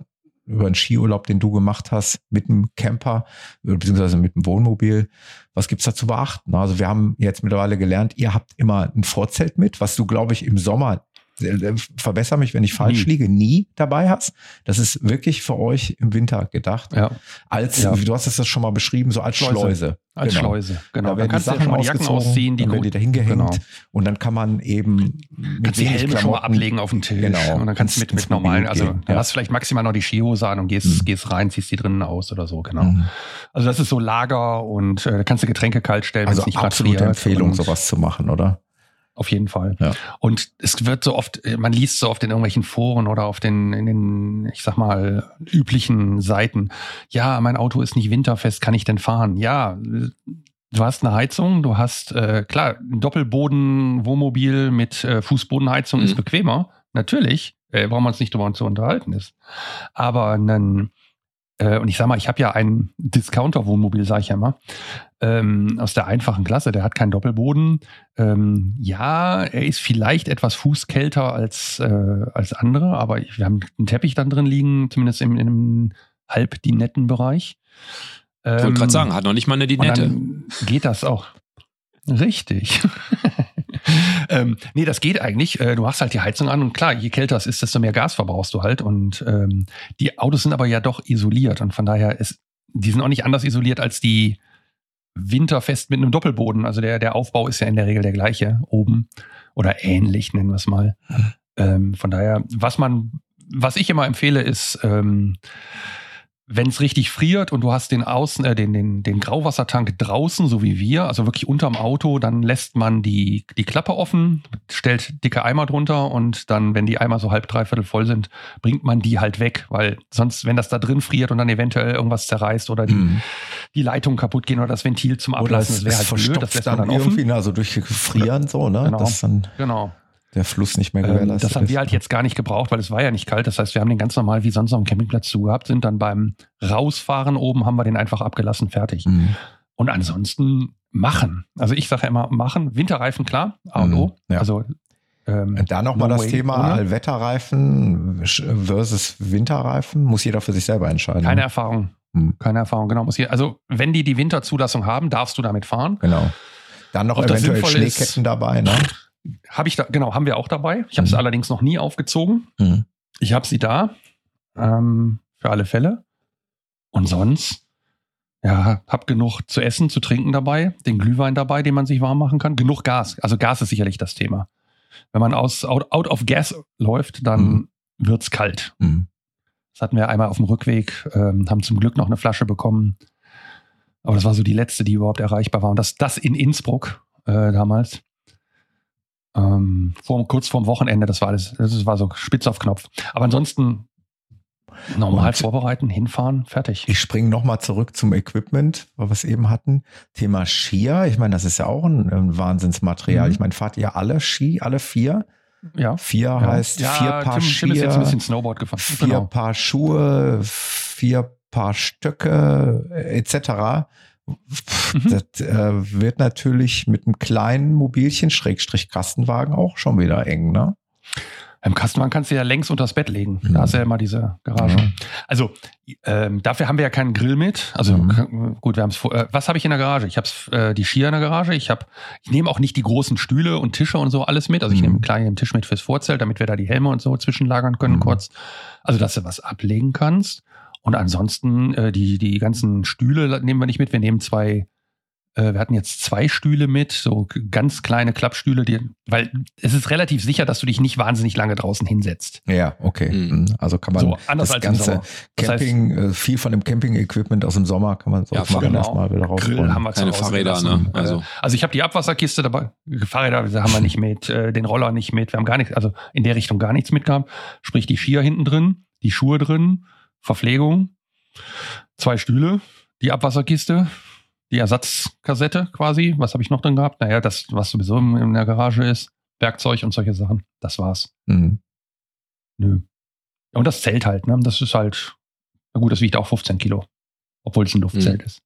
über einen Skiurlaub, den du gemacht hast mit einem Camper, äh, beziehungsweise mit einem Wohnmobil. Was gibt's da zu beachten? Also wir haben jetzt mittlerweile gelernt, ihr habt immer ein Vorzelt mit, was du, glaube ich, im Sommer verbessere mich, wenn ich falsch Nie. liege, nie dabei hast. Das ist wirklich für euch im Winter gedacht. Ja. Als, Ja. du hast es das schon mal beschrieben, so als Schleuse. Schleuse. Als Genau. Schleuse, genau. Da werden die du ja Sachen mal die Jacken ausziehen, die dann werden die da hingehängt genau. und dann kann man eben mit Kannst die Helme schon mal ablegen auf den Tisch. Genau. Und dann kannst du mit, mit normalen, also gehen, dann ja. hast du vielleicht maximal noch die Skihose an und gehst, Mhm. gehst rein, ziehst die drinnen aus oder so, genau. Mhm. Also das ist so Lager und äh, da kannst du Getränke kalt stellen, wenn Also es nicht absolute. Empfehlung, sowas zu machen, oder? Auf jeden Fall. Ja. Und es wird so oft, äh, man liest so oft in irgendwelchen Foren oder auf den, in den, ich sag mal, üblichen Seiten. Ja, mein Auto ist nicht winterfest, kann ich denn fahren? Ja, du hast eine Heizung, du hast, äh, klar, ein Doppelboden-Wohnmobil mit äh, Fußbodenheizung Mhm. ist bequemer. Natürlich, äh, brauchen wir uns nicht drüber zu unterhalten ist. Aber äh, und ich sag mal, ich habe ja ein Discounter-Wohnmobil, sage ich ja immer, ähm, aus der einfachen Klasse, der hat keinen Doppelboden. Ähm, ja, er ist vielleicht etwas fußkälter als, äh, als andere, aber wir haben einen Teppich dann drin liegen, zumindest im, einem halb die netten Bereich. Ich wollte gerade sagen, hat noch nicht mal eine Dinette. geht das auch. Richtig. ähm, nee, das geht eigentlich. Äh, Du machst halt die Heizung an und klar, je kälter es ist, desto mehr Gas verbrauchst du halt. Und ähm, die Autos sind aber ja doch isoliert und von daher ist, die sind auch nicht anders isoliert als die winterfest mit einem Doppelboden. Also der, der Aufbau ist ja in der Regel der gleiche oben oder ähnlich, nennen wir es mal. Ähm, von daher, was man, was ich immer empfehle, ist, ähm, wenn es richtig friert und du hast den Außen, äh, den, den, den Grauwassertank draußen, so wie wir, also wirklich unterm Auto, dann lässt man die, die Klappe offen, stellt dicke Eimer drunter und dann, wenn die Eimer so halb, dreiviertel voll sind, bringt man die halt weg, weil sonst, wenn das da drin friert und dann eventuell irgendwas zerreißt oder die, Mhm. die Leitung kaputt gehen oder das Ventil zum Ablassen, das wäre halt blöd, das lässt dann, man dann irgendwie, offen. ne, also durch Frieren so, ne? Genau. Genau. Der Fluss nicht mehr Ähm, gewährleistet das haben ist. wir halt jetzt gar nicht gebraucht, weil es war ja nicht kalt. Das heißt, wir haben den ganz normal wie sonst auf dem Campingplatz zugehabt, sind dann beim Rausfahren oben, haben wir den einfach abgelassen, fertig. Mhm. Und ansonsten machen. Also ich sage ja immer machen. Winterreifen, klar, A und Mhm, O. ja. Also ähm, da nochmal No das Thema ohne. Allwetterreifen versus Winterreifen. Muss jeder für sich selber entscheiden. keine Erfahrung. Hm. Keine Erfahrung, genau. Muss hier, also, wenn die die Winterzulassung haben, darfst du damit fahren. Genau. Dann noch Ob eventuell sinnvoll ist- Schneeketten dabei, ne? Habe ich da, genau, haben wir auch dabei. Ich habe es Mhm. allerdings noch nie aufgezogen. Mhm. Ich habe sie da. Ähm, für alle Fälle. Und sonst, ja, hab genug zu essen, zu trinken dabei, den Glühwein dabei, den man sich warm machen kann. Genug Gas. Also Gas ist sicherlich das Thema. Wenn man aus out, out of gas läuft, dann Mhm. wird's kalt. Mhm. Das hatten wir einmal auf dem Rückweg, ähm, haben zum Glück noch eine Flasche bekommen. Aber das war so die letzte, die überhaupt erreichbar war. Und das, das in Innsbruck äh, damals. Ähm, vor, kurz vorm Wochenende, das war alles, das war so spitz auf Knopf. Aber ansonsten normal Und- vorbereiten, hinfahren, fertig. Ich springe nochmal zurück zum Equipment, weil wir es eben hatten. Thema Skier. Ich meine, das ist ja auch ein, ein Wahnsinnsmaterial. Mhm. Ich meine, fahrt ihr alle Ski, alle vier? Ja. Vier Ja. heißt ja, vier Paar Tim, Skier, Tim ist jetzt ein bisschen Snowboard gefahren. vier Genau. Paar Schuhe, vier Paar Stöcke etc. Mhm. Das äh, wird natürlich mit einem kleinen Mobilchen, Schrägstrich Kastenwagen auch schon wieder eng, ne? Im Kastenwagen kannst du ja längs unters Bett legen. Mhm. Da hast du ja immer diese Garage. Ja. Also ähm, dafür haben wir ja keinen Grill mit. Also Mhm. gut, wir haben es. Äh, was habe ich in der Garage? Ich habe äh, die Skier in der Garage. Ich habe, ich nehme auch nicht die großen Stühle und Tische und so alles mit. Also ich Mhm. nehme einen kleinen Tisch mit fürs Vorzelt, damit wir da die Helme und so zwischenlagern können Mhm. kurz. Also dass du was ablegen kannst. Und ansonsten äh, die die ganzen Stühle nehmen wir nicht mit. Wir nehmen zwei. Äh, wir hatten jetzt zwei Stühle mit, so ganz kleine Klappstühle, die, weil es ist relativ sicher, dass du dich nicht wahnsinnig lange draußen hinsetzt. Ja, okay. Mhm. Mhm. Also kann man So, anders das als im ganze Sommer. Das heißt- Camping, äh, viel von dem Camping-Equipment aus dem Sommer kann man so Ja, machen, genau. erstmal wieder Grill rausholen. haben wir zu Keine Fahrräder, ne? Also- Äh, also ich habe die Abwasserkiste dabei. Fahrräder haben wir nicht mit, äh, den Roller nicht mit. Wir haben gar nichts, also in der Richtung gar nichts mitgehabt. Sprich die Skier hinten drin, die Schuhe drin, Verpflegung, zwei Stühle, die Abwasserkiste, die Ersatzkassette quasi. Was habe ich noch drin gehabt? Naja, das, was sowieso in der Garage ist, Werkzeug und solche Sachen. Das war's. Mhm. Nö. Und das Zelt halt, ne? Das ist halt, na gut, das wiegt auch 15 Kilo. Obwohl es ein Luftzelt ist.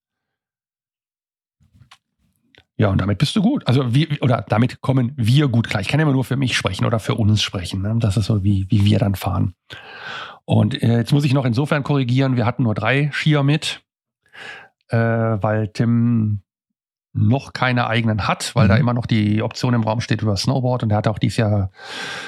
Ja, und damit bist du gut. Also wir, oder damit kommen wir gut klar. Ich kann ja immer nur für mich sprechen oder für uns sprechen. Ne? Das ist so, wie, wie wir dann fahren. Und äh, jetzt muss ich noch insofern korrigieren, wir hatten nur drei Skier mit, äh, weil Tim noch keine eigenen hat, weil Mhm. da immer noch die Option im Raum steht über Snowboard und er hat auch dieses Jahr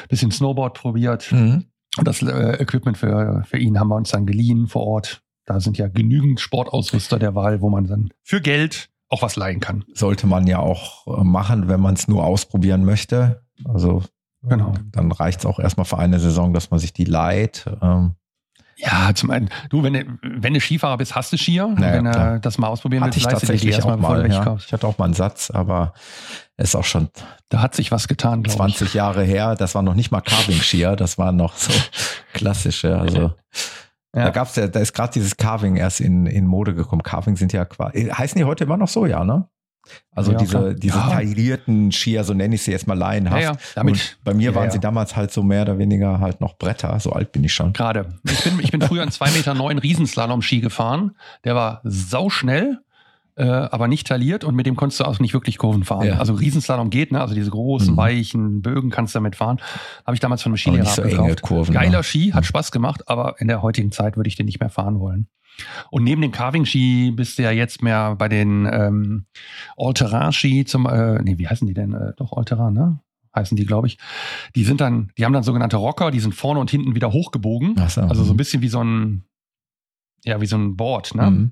ein bisschen Snowboard probiert. Mhm. Und das äh, Equipment für, für ihn haben wir uns dann geliehen vor Ort. Da sind ja genügend Sportausrüster der Wahl, wo man dann für Geld auch was leihen kann. Sollte man ja auch äh, machen, wenn man es nur ausprobieren möchte. Also Genau. dann reicht es auch erstmal für eine Saison, dass man sich die leiht. Ähm, Ja, zum einen, du, wenn du, wenn du Skifahrer bist, hast du Skier. Naja, wenn du das mal ausprobieren hatte ich willst, die tatsächlich erstmal, auch mal. Ja. Ich hatte auch mal einen Satz, aber ist auch schon Da hat sich was getan, glaube ich. 20 Jahre her. Das war noch nicht mal Carving-Skier, das waren noch so klassische. Also da Ja. gab's ja, da ist gerade dieses Carving erst in, in Mode gekommen. Carving sind ja quasi, heißen die heute immer noch so, ja, ne? Also Ja, diese, klar. diese Ja. taillierten Skier, so nenne ich sie jetzt mal laienhaft. ja, damit. Und bei mir waren sie damals halt so mehr oder weniger halt noch Bretter. So alt bin ich schon. Gerade. Ich bin, ich bin früher einen 2,9 Meter neun Riesenslalom-Ski gefahren. Der war sauschnell, äh, aber nicht tailliert und mit dem konntest du auch nicht wirklich Kurven fahren. Also Riesenslalom geht, ne? Also diese großen, Mhm. weichen Bögen kannst du damit fahren. Habe ich damals von einem Skilehrer so abgekauft. Kurven. Geiler ne? Ski, hat Mhm. Spaß gemacht, aber in der heutigen Zeit würde ich den nicht mehr fahren wollen. Und neben dem Carving-Ski bist du ja jetzt mehr bei den ähm, All-Terrain-Ski zum, äh, nee, wie heißen die denn? Äh, doch, All-Terrain, ne? Heißen die, glaube ich. Die sind dann, die haben dann sogenannte Rocker, die sind vorne und hinten wieder hochgebogen. So. Also so ein bisschen wie so ein, ja, wie so ein Board, ne? Mhm.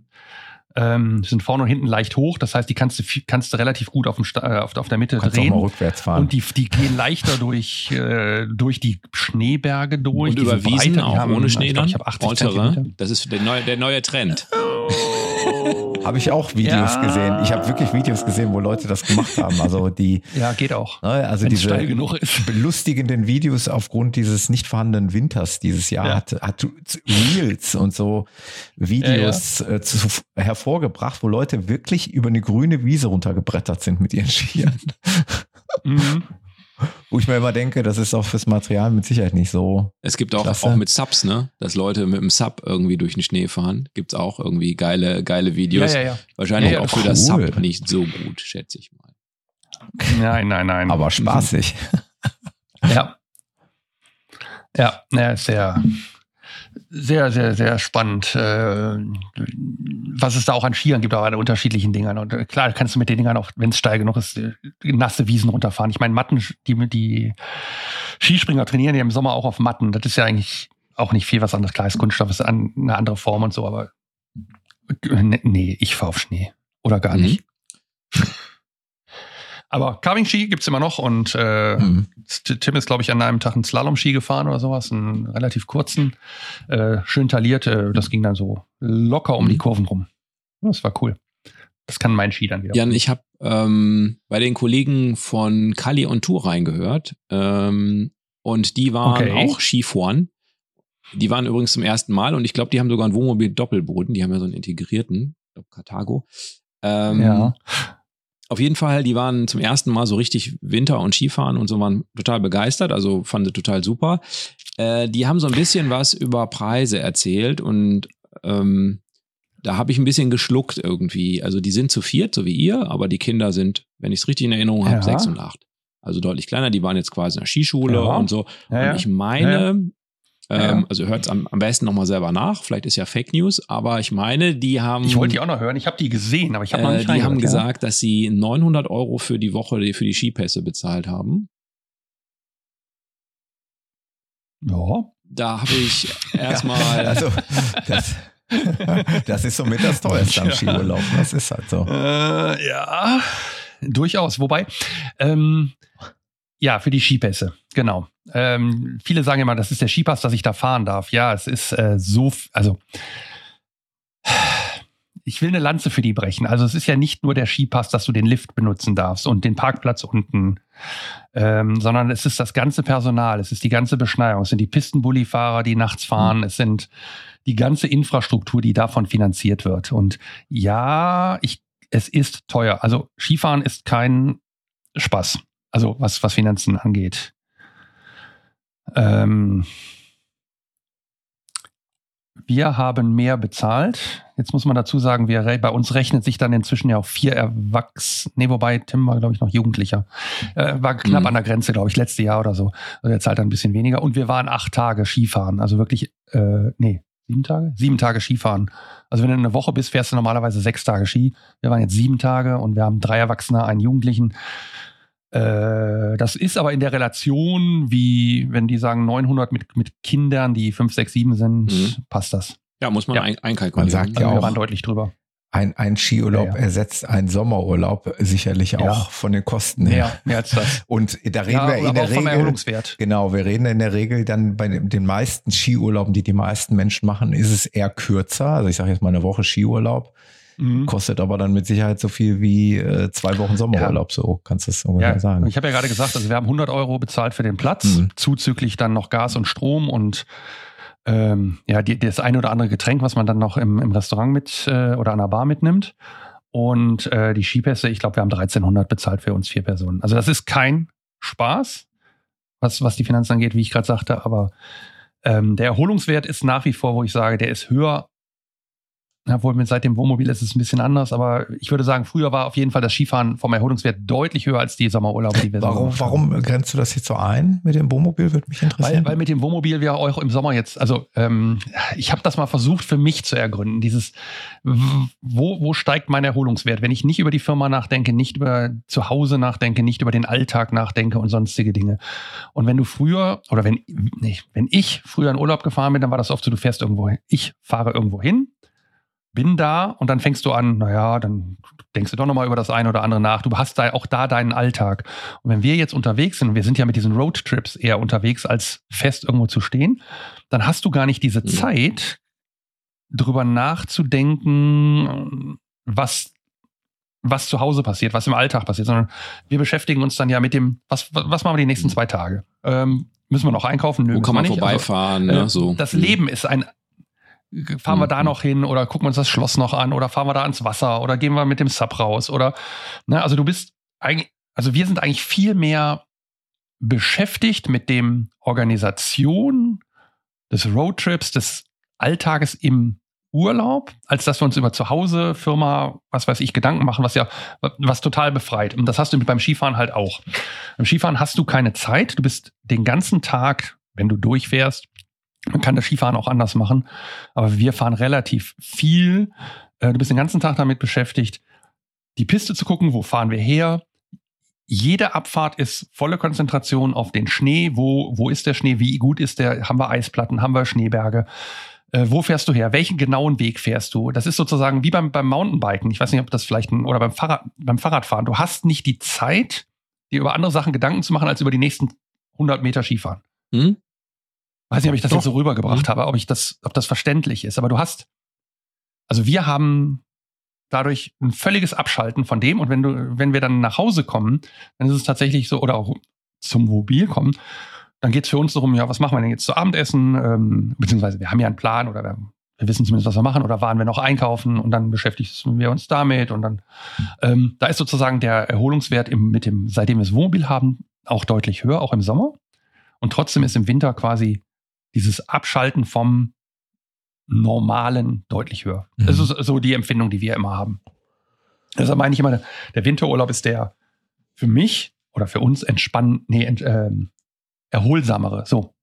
Ähm, sind vorne und hinten leicht hoch. Das heißt, die kannst du, kannst du relativ gut auf, dem, Sta- äh, auf, auf der Mitte kannst auch drehen. mal rückwärts fahren. Und die, die gehen leichter durch, äh, durch die Schneeberge durch. Und über Wiesen auch haben- ohne Schnee ich dann? Ich habe 80 All-Terrain? Zentimeter. Das ist der neue, der neue Trend. Habe ich auch Videos Ja. gesehen. Ich habe wirklich Videos gesehen, wo Leute das gemacht haben. Also die, Ja, geht auch. ne, also Wenn's diese steil genug ist. belustigenden Videos aufgrund dieses nicht vorhandenen Winters dieses Jahr Ja. hat, hat Reels und so Videos Äh, zu, hervorgebracht, wo Leute wirklich über eine grüne Wiese runtergebrettert sind mit ihren Skiern. Mhm. Wo ich mir immer denke, das ist auch fürs Material mit Sicherheit nicht so. Es gibt auch, Klasse. auch mit Subs, ne? Dass Leute mit dem Sub irgendwie durch den Schnee fahren. Gibt's auch irgendwie geile, geile Ja, Videos. ja, ja. Wahrscheinlich Ja, ja, auch für das. Sub nicht so gut, schätze ich mal. Nein, nein, nein. Aber spaßig. Ja. Ja, sehr, sehr, sehr, sehr spannend, äh, was es da auch an Skiern gibt, aber an unterschiedlichen Dingern. Und äh, klar, kannst du mit den Dingern auch, wenn es steil genug ist, äh, nasse Wiesen runterfahren. Ich meine, Matten, die, die Skispringer trainieren ja im Sommer auch auf Matten. Das ist ja eigentlich auch nicht viel was anderes. Klar, ist Kunststoff ist an, eine andere Form und so, aber äh, nee, ich fahre auf Schnee. Oder gar Mhm. nicht. Aber Carving-Ski gibt's immer noch und äh, Mhm. Tim ist, glaube ich, an einem Tag einen Slalom-Ski gefahren oder sowas, einen relativ kurzen, äh, schön tailliert. Äh, das ging dann so locker um die Kurven rum. Das war cool. Das kann mein Ski dann wieder. Jan, ich habe ähm, bei den Kollegen von Kali on Tour reingehört ähm, und die waren Okay. auch Skifahren. Die waren übrigens zum ersten Mal und ich glaube, die haben sogar einen Wohnmobil Doppelboden. Die haben ja so einen integrierten, ich glaube Carthago. Ähm, ja. Auf jeden Fall, die waren zum ersten Mal so richtig Winter- und Skifahren und so waren total begeistert, also fanden sie total super. Äh, die haben so ein bisschen was über Preise erzählt und ähm, da habe ich ein bisschen geschluckt irgendwie. Also die sind zu viert, so wie ihr, aber die Kinder sind, wenn ich es richtig in Erinnerung habe, Ja. sechs und acht. Also deutlich kleiner, die waren jetzt quasi in der Skischule Ja. und so. Ja. Und ich meine, ähm, ja. also hört es am, am besten nochmal selber nach, vielleicht ist ja Fake News, aber ich meine, die haben. Ich wollte die auch noch hören. Ich habe die gesehen, aber ich habe noch Äh, nicht die haben gesagt, dass sie 900 Euro für die Woche für die Skipässe bezahlt haben. Ja. ja. Da habe ich erstmal. Also, das, das ist somit das teuerste am Ja. Skiurlaub. Das ist halt so. Äh, ja, durchaus. Wobei, ähm, ja, für die Skipässe, genau. Ähm, viele sagen immer, das ist der Skipass, dass ich da fahren darf. Ja, es ist äh, so, also ich will eine Lanze für die brechen. Also es ist ja nicht nur der Skipass, dass du den Lift benutzen darfst und den Parkplatz unten, ähm, sondern es ist das ganze Personal, es ist die ganze Beschneiung, es sind die Pistenbullifahrer, die nachts fahren, es sind die ganze Infrastruktur, die davon finanziert wird. Und ja, ich, es ist teuer. Also Skifahren ist kein Spaß. Also was, was Finanzen angeht. Ähm, wir haben mehr bezahlt. Jetzt muss man dazu sagen, wir, bei uns rechnet sich dann inzwischen ja auch vier Erwachsene. Nee, wobei Tim war, glaube ich, noch Jugendlicher. Äh, war knapp Mhm. an der Grenze, glaube ich, letztes Jahr oder so. Also der zahlt dann ein bisschen weniger. Und wir waren acht Tage Skifahren. Also wirklich, äh, nee, sieben Tage? Sieben Tage Skifahren. Also wenn du eine Woche bist, fährst du normalerweise sechs Tage Ski. Wir waren jetzt sieben Tage und wir haben drei Erwachsene, einen Jugendlichen. Äh, das ist aber in der Relation, wie wenn die sagen 900 mit, mit Kindern, die 5, 6, 7 sind, Mhm. passt das. ja, muss man Ja. ein, einkalkulieren. Man sagt Also Ja, wir auch. waren deutlich drüber. Ein, ein Skiurlaub Ja, ja. ersetzt einen Sommerurlaub sicherlich Ja. auch von den Kosten her. Mehr, mehr als das. Und da reden Ja, wir in aber der auch vom Regel. Erholungswert. Genau, wir reden in der Regel dann bei den den meisten Skiurlauben, die die meisten Menschen machen, ist es eher kürzer. Also ich sage jetzt mal eine Woche Skiurlaub, Mhm. kostet aber dann mit Sicherheit so viel wie äh, zwei Wochen Sommerurlaub. So kannst du es ungefähr Ja, sagen. ich habe ja gerade gesagt, also wir haben 100 Euro bezahlt für den Platz, Mhm. zuzüglich dann noch Gas und Strom und ähm, ja, die, das eine oder andere Getränk, was man dann noch im, im Restaurant mit äh, oder an der Bar mitnimmt. Und äh, die Skipässe, ich glaube, wir haben 1300 bezahlt für uns vier Personen. Also das ist kein Spaß, was, was die Finanzen angeht, wie ich gerade sagte, aber ähm, der Erholungswert ist nach wie vor, wo ich sage, der ist höher. Obwohl mit seit dem Wohnmobil ist es ein bisschen anders, aber ich würde sagen, früher war auf jeden Fall das Skifahren vom Erholungswert deutlich höher als die Sommerurlaube, die wir Warum, warum grenzt du das jetzt so ein mit dem Wohnmobil? Würde mich Weil, interessieren. weil mit dem Wohnmobil wir auch im Sommer jetzt, also ähm, ich habe das mal versucht für mich zu ergründen. Dieses, wo, wo steigt mein Erholungswert, wenn ich nicht über die Firma nachdenke, nicht über zu Hause nachdenke, nicht über den Alltag nachdenke und sonstige Dinge. Und wenn du früher, oder wenn, nee, wenn ich früher in Urlaub gefahren bin, dann war das oft so, du fährst irgendwo hin. Ich fahre irgendwo hin, bin da und dann fängst du an, naja, dann denkst du doch nochmal über das eine oder andere nach. Du hast da auch da deinen Alltag. Und wenn wir jetzt unterwegs sind, wir sind ja mit diesen Roadtrips eher unterwegs, als fest irgendwo zu stehen, dann hast du gar nicht diese Mhm. Zeit, drüber nachzudenken, was, was zu Hause passiert, was im Alltag passiert, sondern wir beschäftigen uns dann ja mit dem, was, was machen wir die nächsten zwei Tage? Ähm, müssen wir noch einkaufen? Nö, Wo kann wir man nicht. vorbeifahren? Also, ne? äh, so. Das Mhm. Leben ist ein. Fahren wir da Mhm. noch hin oder gucken wir uns das Schloss noch an oder fahren wir da ans Wasser oder gehen wir mit dem Sub raus oder, ne, also du bist eigentlich, also wir sind eigentlich viel mehr beschäftigt mit dem Organisation des Roadtrips, des Alltages im Urlaub, als dass wir uns über Zuhause, Firma, was weiß ich, Gedanken machen, was ja, was total befreit. Und das hast du beim Skifahren halt auch. Beim Skifahren hast du keine Zeit. Du bist den ganzen Tag, wenn du durchfährst, Man kann das Skifahren auch anders machen, aber wir fahren relativ viel. Äh, du bist den ganzen Tag damit beschäftigt, die Piste zu gucken, wo fahren wir her. Jede Abfahrt ist volle Konzentration auf den Schnee. Wo, wo ist der Schnee? Wie gut ist der? Haben wir Eisplatten? Haben wir Schneeberge? Äh, wo fährst du her? Welchen genauen Weg fährst du? Das ist sozusagen wie beim, beim Mountainbiken. Ich weiß nicht, ob das vielleicht ein, oder beim Fahrrad, beim Fahrradfahren. Du hast nicht die Zeit, dir über andere Sachen Gedanken zu machen, als über die nächsten 100 Meter Skifahren. Hm? Weiß nicht, ob ich das Doch. jetzt so rübergebracht Mhm. habe, ob ich das, ob das verständlich ist. Aber du hast, also wir haben dadurch ein völliges Abschalten von dem. Und wenn du, wenn wir dann nach Hause kommen, dann ist es tatsächlich so, oder auch zum Mobil kommen, dann geht es für uns darum, ja, was machen wir denn jetzt zu Abendessen? Ähm, beziehungsweise wir haben ja einen Plan oder wir, wir wissen zumindest, was wir machen, oder waren wir noch einkaufen und dann beschäftigen wir uns damit und dann ähm, da ist sozusagen der Erholungswert im, mit dem, seitdem wir das Wohnmobil haben, auch deutlich höher, auch im Sommer. Und trotzdem ist im Winter quasi dieses Abschalten vom Normalen deutlich höher. Mhm. Das ist so die Empfindung, die wir immer haben. Deshalb meine ich immer, der Winterurlaub ist der für mich oder für uns entspann, nee, ent, ähm, erholsamere. So,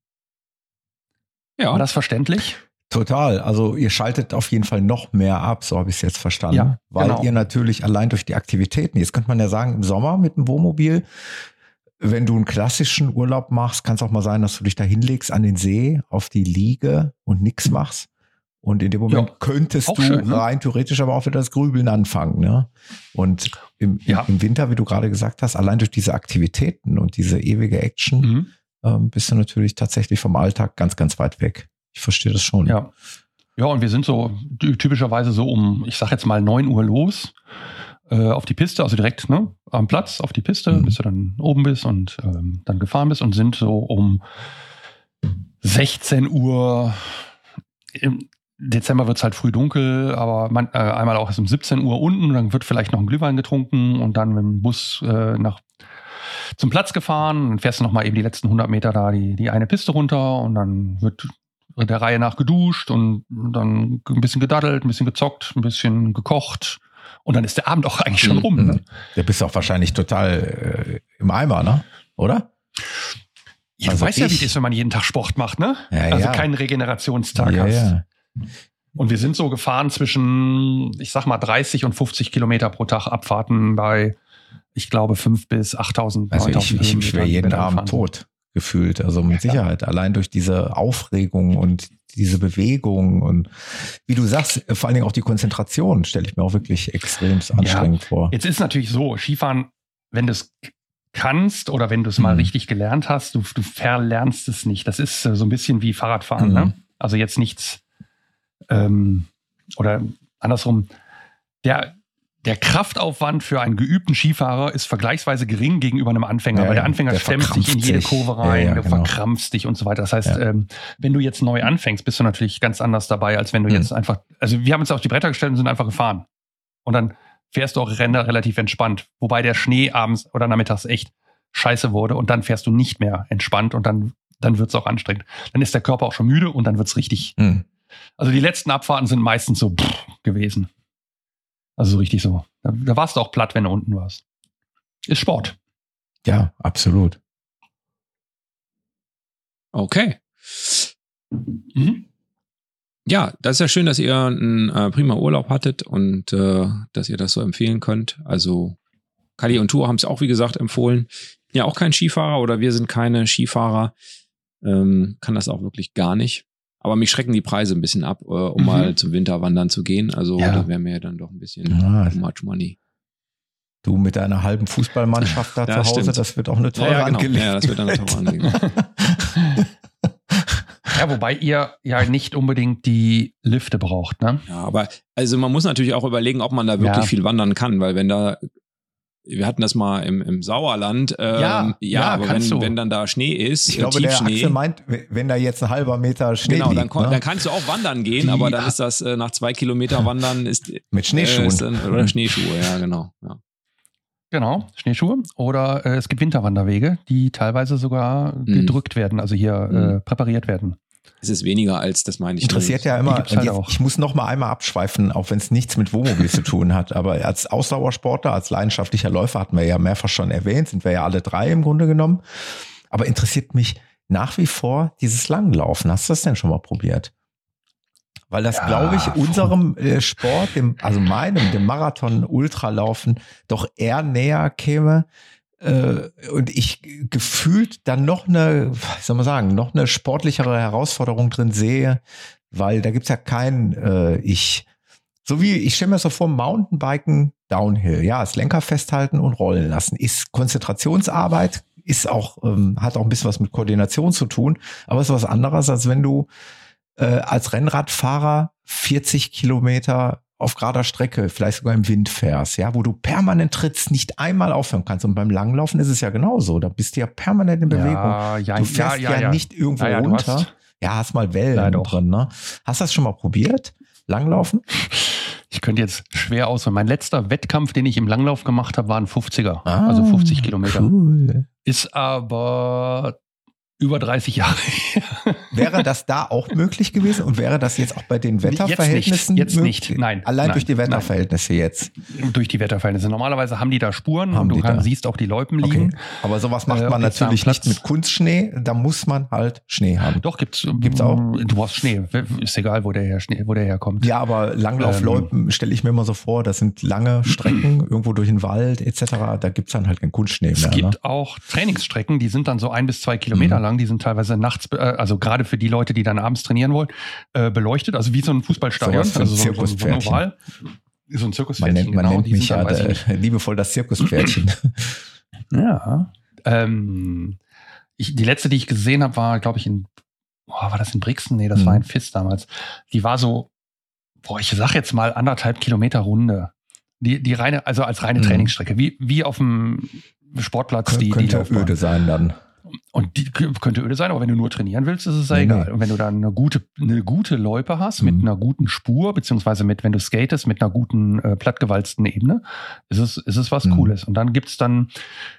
Ja, war das verständlich? Total. Also ihr schaltet auf jeden Fall noch mehr ab, so habe ich es jetzt verstanden. Ja, weil genau. ihr natürlich allein durch die Aktivitäten, jetzt könnte man ja sagen, im Sommer mit dem Wohnmobil, wenn du einen klassischen Urlaub machst, kann es auch mal sein, dass du dich da hinlegst an den See, auf die Liege und nichts machst. Und in dem Moment Ja, könntest du schön, ne? rein theoretisch aber auch wieder das Grübeln anfangen. Ne? Und im, Ja. im Winter, wie du gerade gesagt hast, allein durch diese Aktivitäten und diese ewige Action, Mhm. ähm, bist du natürlich tatsächlich vom Alltag ganz, ganz weit weg. Ich verstehe das schon. Ja. Ja, und wir sind so ty- typischerweise so um, ich sag jetzt mal 9 Uhr los äh, auf die Piste, also direkt ne, am Platz auf die Piste, Mhm. bis du dann oben bist und ähm, dann gefahren bist und sind so um 16 Uhr. Im Dezember wird es halt früh dunkel, aber man, äh, einmal auch erst um 17 Uhr unten, dann wird vielleicht noch ein Glühwein getrunken und dann mit dem Bus äh, nach zum Platz gefahren, dann fährst du noch mal eben die letzten 100 Meter da die, die eine Piste runter und dann wird der Reihe nach geduscht und dann ein bisschen gedaddelt, ein bisschen gezockt, ein bisschen gekocht und dann ist der Abend auch eigentlich schon Mhm. rum. Ne? Der bist auch wahrscheinlich total äh, im Eimer, ne? Oder? Ja, du Also weißt ja, wie ich- es ist, wenn man jeden Tag Sport macht, ne? Ja, also ja. keinen Regenerationstag ja, hast. ja. Und wir sind so gefahren zwischen, ich sag mal, 30 und 50 Kilometer pro Tag Abfahrten bei, ich glaube, 5 bis 8000, Also 9000 ich, ich, ich wäre jeden da Abend tot gefühlt. Also mit Sicherheit. Allein durch diese Aufregung und diese Bewegung und wie du sagst, vor allen Dingen auch die Konzentration stelle ich mir auch wirklich extrem anstrengend vor. Jetzt ist natürlich so, Skifahren, wenn du es kannst oder wenn du es mal Mhm. richtig gelernt hast, du, du verlernst es nicht. Das ist äh, so ein bisschen wie Fahrradfahren. Mhm. Ne? Also jetzt nichts ähm, oder andersrum. Der, der Kraftaufwand für einen geübten Skifahrer ist vergleichsweise gering gegenüber einem Anfänger, Ja, weil der ja, Anfänger der stemmt sich in verkrampft jede. Kurve Ja, rein, ja, du genau. verkrampfst dich und so weiter. Das heißt, Ja. ähm, wenn du jetzt neu anfängst, bist du natürlich ganz anders dabei, als wenn du Mhm. jetzt einfach, also wir haben uns auf die Bretter gestellt und sind einfach gefahren. Und dann fährst du auch Rennen relativ entspannt. Wobei der Schnee abends oder nachmittags echt scheiße wurde und dann fährst du nicht mehr entspannt und dann, dann wird's auch anstrengend. Dann ist der Körper auch schon müde und dann wird's richtig. Hm. Also die letzten Abfahrten sind meistens so pff, gewesen. Also so richtig so. Da, da warst du auch platt, wenn du unten warst. Ist Sport. Ja, absolut. okay. Mhm. Ja, das ist ja schön, dass ihr einen äh, prima Urlaub hattet und äh, dass ihr das so empfehlen könnt. Also Kali und Tour haben es auch, wie gesagt, empfohlen. Ja, auch kein Skifahrer oder wir sind keine Skifahrer. Ähm, kann das auch wirklich gar nicht. Aber mich schrecken die Preise ein bisschen ab, äh, um Mhm. mal zum Winterwandern zu gehen. Also Ja. da wäre mir dann doch ein bisschen Ja, too much money. du mit deiner halben Fußballmannschaft da Ja, zu Hause, stimmt. das wird auch eine teure Ja, ja, genau. Angelegenheit. Ja, das wird dann eine teure Angelegenheit. Ja, wobei ihr ja nicht unbedingt die Lifte braucht, ne? Ja, aber also man muss natürlich auch überlegen, ob man da wirklich Ja. viel wandern kann, weil wenn da wir hatten das mal im, im Sauerland, ähm, Ja, ja, aber wenn, du. wenn dann da Schnee ist, Ich glaube, der Tiefschnee, Axel meint, wenn da jetzt ein halber Meter Schnee genau, dann, liegt, kon- ne? dann kannst du auch wandern gehen, Die- aber dann ist das äh, nach zwei Kilometer Wandern ist, mit Schneeschuhen. Äh, ist dann, oder Schneeschuhe, ja genau. Ja. Genau, Schneeschuhe. Oder äh, es gibt Winterwanderwege, die teilweise sogar Mhm. gedrückt werden, also hier Mhm. äh, präpariert werden. Es ist weniger als, das meine ich. Interessiert ja immer, halt jetzt, ich muss noch mal einmal abschweifen, auch wenn es nichts mit Wohnmobil zu tun hat, aber als Ausdauersportler, als leidenschaftlicher Läufer hatten wir ja mehrfach schon erwähnt, sind wir ja alle drei im Grunde genommen. Aber interessiert mich nach wie vor dieses Langlaufen. Hast du das denn schon mal probiert? Weil das, Ja, glaube ich, unserem äh, Sport, dem, also meinem, dem Marathon-Ultralaufen, doch eher näher käme. Äh, und ich gefühlt dann noch eine, wie soll man sagen, noch eine sportlichere Herausforderung drin sehe, weil da gibt's ja kein äh, Ich. So wie, ich stelle mir so vor, Mountainbiken Downhill, ja, das Lenker festhalten und rollen lassen. Ist Konzentrationsarbeit, ist auch, ähm, hat auch ein bisschen was mit Koordination zu tun, aber ist was anderes, als wenn du äh, als Rennradfahrer 40 Kilometer auf gerader Strecke, vielleicht sogar im Wind fährst, ja, wo du permanent trittst, nicht einmal aufhören kannst. Und beim Langlaufen ist es ja genauso. Da bist du ja permanent in Bewegung. Ja, ja, du fährst ja, nicht irgendwo Ja, ja, du runter. hast- ja, hast mal Wellen drin, ne? Hast du das schon mal probiert? Langlaufen? Ich könnte jetzt schwer auswählen. Mein letzter Wettkampf, den ich im Langlauf gemacht habe, war ein 50er. Ah, also 50 Kilometer. Cool. Ist aber über 30 Jahre. Wäre das da auch möglich gewesen und wäre das jetzt auch bei den Wetterverhältnissen Jetzt nicht, jetzt nicht. Nein, Allein nein, durch die nein. Wetterverhältnisse jetzt. Durch die Wetterverhältnisse. Normalerweise haben die da Spuren Haben und du kann, da. siehst auch die Loipen Okay. liegen. Aber sowas macht Äh, man natürlich nicht mit Kunstschnee. Da muss man halt Schnee haben. Doch, gibt's. Gibt's auch? Du brauchst Schnee. Ist egal, wo der, her, Schnee, wo der herkommt. Ja, aber Langlaufloipen stelle ich mir immer so vor, das sind lange Strecken irgendwo durch den Wald etc. Da gibt's dann halt keinen Kunstschnee Es mehr. gibt Ne? auch Trainingsstrecken, die sind dann so ein bis zwei Kilometer Mhm. lang. Die sind teilweise nachts, äh, also gerade für die Leute, die dann abends trainieren wollen, äh, beleuchtet. Also wie so ein Fußballstadion. Ein also so, so, so ein Zirkuspferdchen. Oval. So ein Man Zirkuspferdchen, nennt, man genau. nennt Die mich ja der, nicht, liebevoll das Zirkuspferdchen. Ja. Ähm, ich, die letzte, die ich gesehen habe, war, glaube ich, in, oh, war das in Brixen? Nee, das Mhm. war in Fiss damals. Die war so, boah, ich sag jetzt mal anderthalb Kilometer Runde. Die, die reine, also als reine Mhm. Trainingsstrecke, wie, wie auf dem Sportplatz, die, die Könnte Laufbahn. öde sein dann. Und die könnte öde sein, aber wenn du nur trainieren willst, ist es ja Nee, egal. nee. Und wenn du dann eine gute, eine gute Loipe hast, mit Mhm. einer guten Spur, beziehungsweise mit, wenn du skatest, mit einer guten, äh, plattgewalzten Ebene, ist es, ist es was Mhm. Cooles. Und dann gibt's dann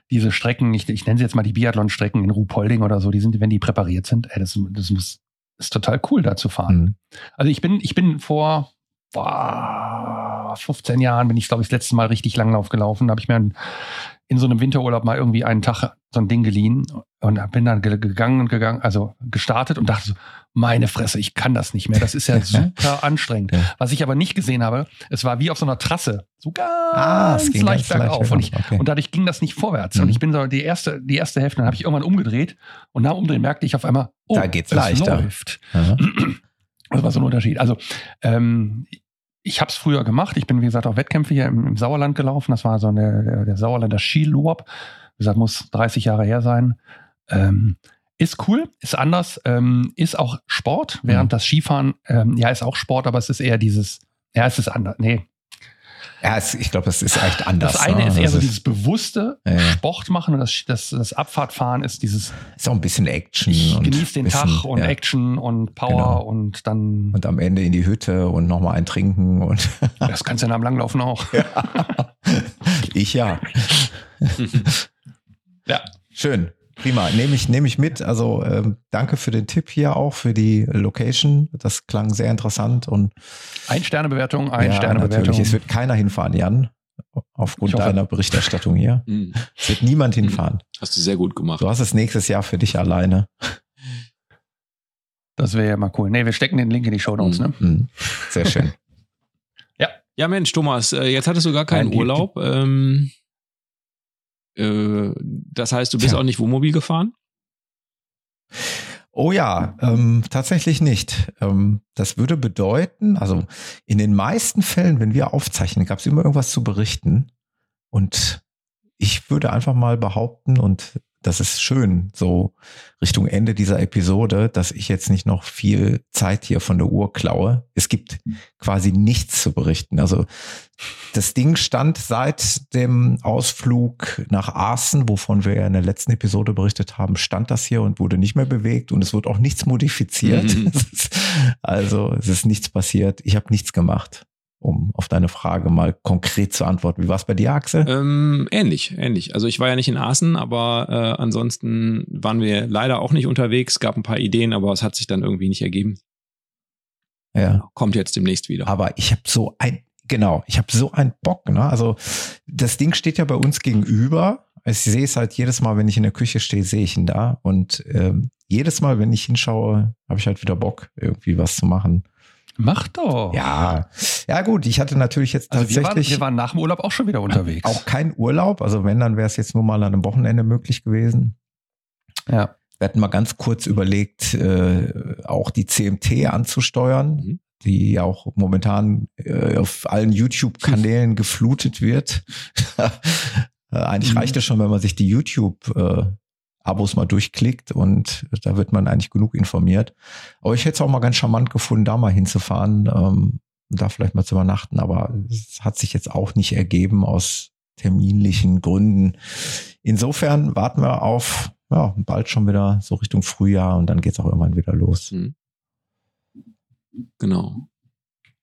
diese Strecken, ich, ich nenne sie jetzt mal die Biathlon-Strecken in Ruhpolding oder so, die sind, wenn die präpariert sind, ey, das, das muss, ist total cool, da zu fahren. Mhm. Also ich bin, ich bin vor boah, 15 Jahren bin ich, glaube ich, das letzte Mal richtig Langlauf gelaufen. Da habe ich mir in, in so einem Winterurlaub mal irgendwie einen Tag so ein Ding geliehen und bin dann ge- gegangen und gegangen, also gestartet und dachte so, meine Fresse, ich kann das nicht mehr. Das ist ja super anstrengend. Ja. Was ich aber nicht gesehen habe, es war wie auf so einer Trasse. So ganz Ah, es ging leicht ganz bergauf. Und, ich, okay. und dadurch ging das nicht vorwärts. Mhm. Und ich bin so die erste, die erste Hälfte, dann habe ich irgendwann umgedreht und nach Umdrehen merkte ich auf einmal, oh, Da geht's es leichter. läuft. Ja. Das war so ein Unterschied. Also, ähm, ich habe es früher gemacht. Ich bin, wie gesagt, auch Wettkämpfe hier im, im Sauerland gelaufen. Das war so eine, der, der Sauerlander Skilurb. Wie gesagt, muss 30 Jahre her sein. Ähm, ist cool, ist anders, ähm, ist auch Sport, während Mhm. das Skifahren, ähm, ja, ist auch Sport, aber es ist eher dieses, ja, es ist anders. Nee, Ja, es, ich glaube, das ist echt anders. das eine ne? ist eher so dieses bewusste Ja, ja. Sport machen und das, das, das Abfahrtfahren ist dieses, ist auch ein bisschen Action. ich genieße den bisschen, Tag und ja. Action und Power Genau. und dann, Und am Ende in die Hütte und nochmal ein Trinken und das kannst du dann am Langlaufen auch. ich ja. Ja. Schön. Prima. Nehme ich, nehme ich mit. Also ähm, danke für den Tipp hier auch, für die Location. Das klang sehr interessant und Ein Sternebewertung, ein ja, Sternebewertung. natürlich. Es wird keiner hinfahren, Jan. Aufgrund deiner Berichterstattung hier. Hm, Es wird niemand hinfahren. Hast du sehr gut gemacht. Du hast es nächstes Jahr für dich alleine. Das wäre ja mal cool. Nee, wir stecken den Link in die Show Notes, Mhm. ne? Mhm. Sehr schön. Ja, Mensch, Thomas, äh, jetzt hattest du gar keinen Nein, die- Urlaub. Ähm, äh, das heißt, du bist Tja. auch nicht Wohnmobil gefahren? Oh ja, ähm, tatsächlich nicht. Ähm, das würde bedeuten, also in den meisten Fällen, wenn wir aufzeichnen, gab es immer irgendwas zu berichten. Und ich würde einfach mal behaupten, und das ist schön, so Richtung Ende dieser Episode, dass ich jetzt nicht noch viel Zeit hier von der Uhr klaue. Es gibt quasi nichts zu berichten. Also das Ding stand seit dem Ausflug nach Aachen, wovon wir ja in der letzten Episode berichtet haben, stand das hier und wurde nicht mehr bewegt und es wird auch nichts modifiziert. Mhm. Also es ist nichts passiert. Ich habe nichts gemacht, um auf deine Frage mal konkret zu antworten. Wie war es bei dir, Axel? Ähm, ähnlich, ähnlich. Also ich war ja nicht in Aachen, aber äh, ansonsten waren wir leider auch nicht unterwegs. Gab ein paar Ideen, aber es hat sich dann irgendwie nicht ergeben. ja. Kommt jetzt demnächst wieder. Aber ich habe so ein, genau, ich habe so einen Bock. Ne? Also das Ding steht ja bei uns gegenüber. Ich sehe es halt jedes Mal, wenn ich in der Küche stehe, sehe ich ihn da. Und ähm, jedes Mal, wenn ich hinschaue, habe ich halt wieder Bock, irgendwie was zu machen. Mach doch. Ja, ja gut. Ich hatte natürlich jetzt Also wir waren, tatsächlich wir waren nach dem Urlaub auch schon wieder unterwegs. auch kein Urlaub. Also wenn, dann wäre es jetzt nur mal an einem Wochenende möglich gewesen. ja. Wir hatten mal ganz kurz überlegt, äh, auch die CMT anzusteuern, Mhm. die ja auch momentan äh, auf allen YouTube-Kanälen geflutet wird. äh, eigentlich Mhm. reicht es schon, wenn man sich die YouTube-Abos mal durchklickt und da wird man eigentlich genug informiert. Aber ich hätte es auch mal ganz charmant gefunden, da mal hinzufahren ähm, und da vielleicht mal zu übernachten. Aber es hat sich jetzt auch nicht ergeben aus terminlichen Gründen. Insofern warten wir auf ja, bald schon wieder so Richtung Frühjahr und dann geht's auch irgendwann wieder los. Mhm. Genau.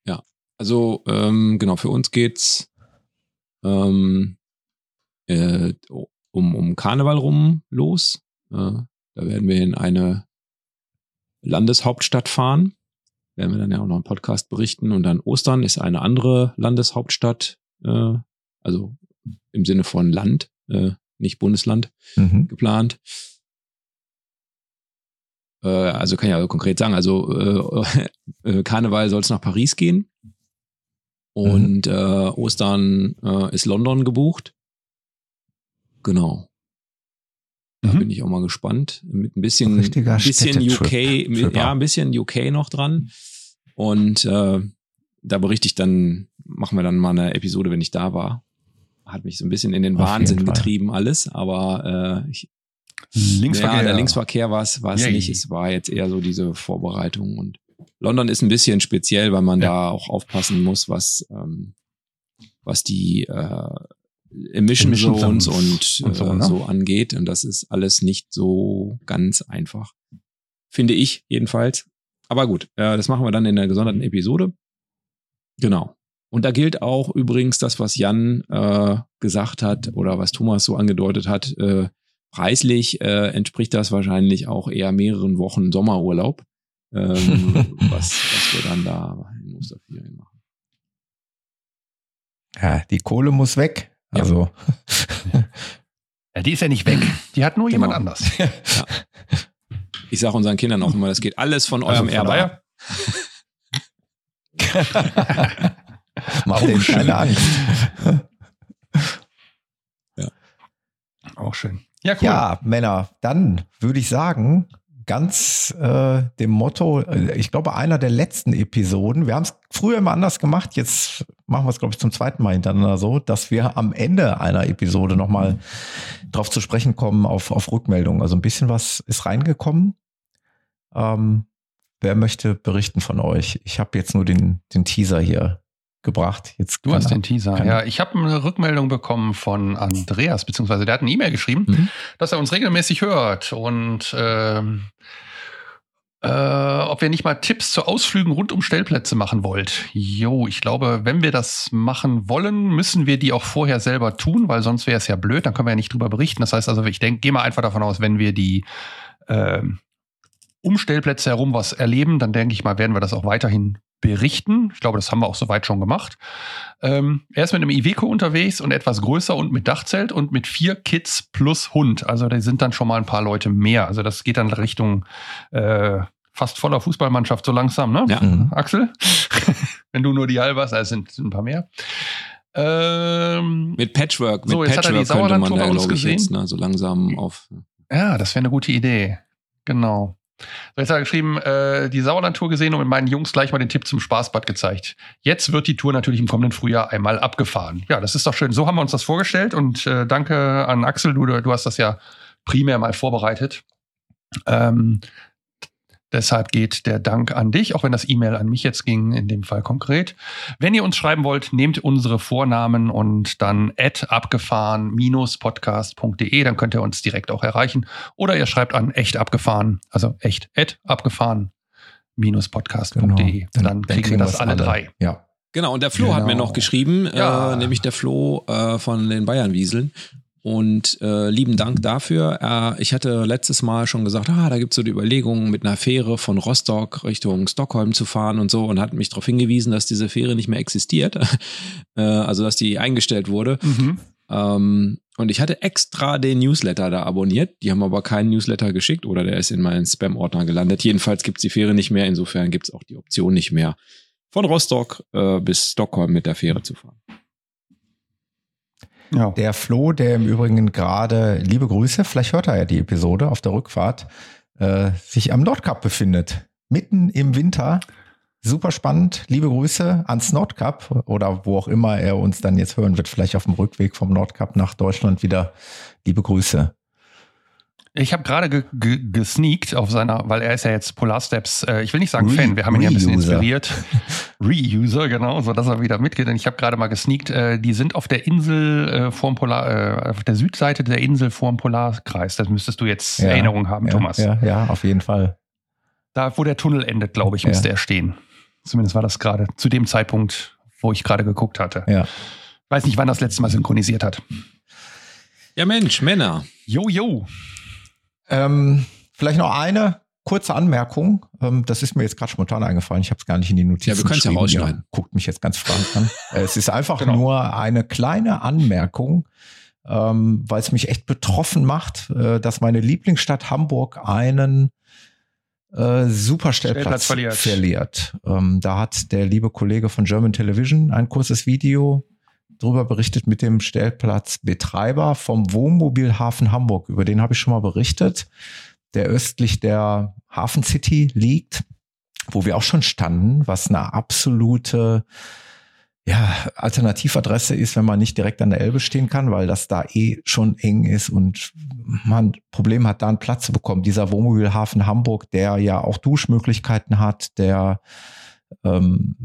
Ja. Also, ähm, genau, für uns geht's ähm, äh, um, um Karneval rum los. Äh, da werden wir in eine Landeshauptstadt fahren. Werden wir dann ja auch noch einen Podcast berichten. Und dann Ostern ist eine andere Landeshauptstadt, äh, also im Sinne von Land, äh, nicht Bundesland Mhm. geplant. Also kann ich also konkret sagen, also äh, äh, Karneval soll es nach Paris gehen. Und äh, Ostern ist London gebucht. Genau. Da Mhm. bin ich auch mal gespannt. Mit ein bisschen, ein bisschen UK, mit, ja, ein bisschen UK noch dran. Und äh, da berichte ich dann, machen wir dann mal eine Episode, wenn ich da war. Hat mich so ein bisschen in den Auf Wahnsinn getrieben alles, aber äh, ich, Linksverkehr. ja, der Linksverkehr war es Yay. nicht. Es war jetzt eher so diese Vorbereitung. Und London ist ein bisschen speziell, weil man Ja. da auch aufpassen muss, was, ähm, was die äh, Emission, Emission Zones Zones und, und so, äh, ne? so angeht. Und das ist alles nicht so ganz einfach. Finde ich jedenfalls. Aber gut, äh, das machen wir dann in der gesonderten Episode. Genau. Und da gilt auch übrigens das, was Jan äh, gesagt hat oder was Thomas so angedeutet hat. Äh, preislich äh, entspricht das wahrscheinlich auch eher mehreren Wochen Sommerurlaub, ähm, was, was wir dann da in Osterferien machen. Ja, die Kohle muss weg. Ja. Also Ja, die ist ja nicht weg. Die hat nur jemand Genau. anders. Ich sage unseren Kindern auch immer, das geht alles von eurem Also von Erbe mach schön. keine Angst. auch schön. Ja, cool. Ja, Männer, dann würde ich sagen, ganz äh, dem Motto, äh, ich glaube, einer der letzten Episoden, wir haben es früher immer anders gemacht, jetzt machen wir es, glaube ich, zum zweiten Mal hintereinander so, dass wir am Ende einer Episode nochmal drauf zu sprechen kommen auf, auf Rückmeldungen. Also ein bisschen was ist reingekommen. Ähm, wer möchte berichten von euch? Ich habe jetzt nur den, den Teaser hier gebracht. Jetzt Du hast den Teaser. Ja, ich habe eine Rückmeldung bekommen von Andreas, beziehungsweise der hat eine E-Mail geschrieben, Mhm. dass er uns regelmäßig hört und ähm, äh, ob wir nicht mal Tipps zu Ausflügen rund um Stellplätze machen wollt. Jo, ich glaube, wenn wir das machen wollen, müssen wir die auch vorher selber tun, weil sonst wäre es ja blöd, dann können wir ja nicht drüber berichten. Das heißt also, ich denke, gehe mal einfach davon aus, wenn wir die ähm, um Stellplätze herum was erleben, dann denke ich mal, werden wir das auch weiterhin berichten. Ich glaube, das haben wir auch soweit schon gemacht. Ähm, er ist mit einem Iveco unterwegs und etwas größer und mit Dachzelt und mit vier Kids plus Hund. Also da sind dann schon mal ein paar Leute mehr. Also das geht dann Richtung äh, fast voller Fußballmannschaft so langsam, ne? Ja. Mhm. Axel? Wenn du nur die halbe hast, also sind, sind ein paar mehr. Ähm, Mit Patchwork, mit So, jetzt hat er die Patchwork könnte man da, glaube ich, gesehen. jetzt ne, so langsam auf. Ja, das wäre eine gute Idee. Genau. Jetzt hat er geschrieben, äh, die Sauerland-Tour gesehen und mit meinen Jungs gleich mal den Tipp zum Spaßbad gezeigt. Jetzt wird die Tour natürlich im kommenden Frühjahr einmal abgefahren. Ja, das ist doch schön. So haben wir uns das vorgestellt und äh, danke an Axel, du, du hast das ja primär mal vorbereitet. Ähm, deshalb geht der Dank an dich, auch wenn das E-Mail an mich jetzt ging, in dem Fall konkret. Wenn ihr uns schreiben wollt, nehmt unsere Vornamen und dann abgefahren-podcast.de, dann könnt ihr uns direkt auch erreichen. Oder ihr schreibt an echt abgefahren, also echt abgefahren-podcast.de. Dann, kriegen wir das alle drei. Ja. Genau, und der Flo hat mir Genau. noch geschrieben, Ja. äh, nämlich der Flo äh, von den Bayernwieseln. Und äh, lieben Dank dafür. Äh, ich hatte letztes Mal schon gesagt, ah, da gibt es so die Überlegung, mit einer Fähre von Rostock Richtung Stockholm zu fahren und so und hat mich darauf hingewiesen, dass diese Fähre nicht mehr existiert. äh, also, dass die eingestellt wurde. Mhm. Ähm, und ich hatte extra den Newsletter da abonniert. Die haben aber keinen Newsletter geschickt oder der ist in meinen Spam-Ordner gelandet. Jedenfalls gibt's die Fähre nicht mehr. Insofern gibt's auch die Option nicht mehr, von Rostock äh, bis Stockholm mit der Fähre zu fahren. Ja. Der Flo, der im Übrigen gerade, liebe Grüße, vielleicht hört er ja die Episode auf der Rückfahrt, äh, sich am Nordkap befindet. Mitten im Winter. Super spannend. Liebe Grüße ans Nordkap oder wo auch immer er uns dann jetzt hören wird. Vielleicht auf dem Rückweg vom Nordkap nach Deutschland wieder. Liebe Grüße. Ich habe gerade ge ge gesneakt auf seiner, weil er ist ja jetzt Polar Steps, äh, ich will nicht sagen Re Fan, wir haben ihn ja ein bisschen Reuser. inspiriert. Reuser, genau, so dass er wieder mitgeht. Und ich habe gerade mal gesneakt, äh, die sind auf der Insel äh, vorm Polar, äh, auf der Südseite der Insel vorm Polarkreis. Das müsstest du jetzt Ja, Erinnerung haben, ja, Thomas. Ja, ja, auf jeden Fall. Da, wo der Tunnel endet, glaube ich, Ja. müsste er stehen. Zumindest war das gerade zu dem Zeitpunkt, wo ich gerade geguckt hatte. Ja. Weiß nicht, wann das letzte Mal synchronisiert hat. Ja, Mensch, Männer. Jo, jo. Ähm, vielleicht noch eine kurze Anmerkung. Ähm, das ist mir jetzt gerade spontan eingefallen. Ich habe es gar nicht in die Notizen Ja, wir können's ja geschrieben. rausschneiden. Guckt mich jetzt ganz fragend an. Äh, es ist einfach Genau. nur eine kleine Anmerkung, ähm, weil es mich echt betroffen macht, äh, dass meine Lieblingsstadt Hamburg einen äh, Superstellplatz Stellplatz verliert. verliert. Ähm, da hat der liebe Kollege von German Television ein kurzes Video drüber berichtet mit dem Stellplatzbetreiber vom Wohnmobilhafen Hamburg. Über den habe ich schon mal berichtet, der östlich der Hafen City liegt, wo wir auch schon standen, was eine absolute ja, Alternativadresse ist, wenn man nicht direkt an der Elbe stehen kann, weil das da eh schon eng ist und man Problem hat, da einen Platz zu bekommen. Dieser Wohnmobilhafen Hamburg, der ja auch Duschmöglichkeiten hat, der ähm,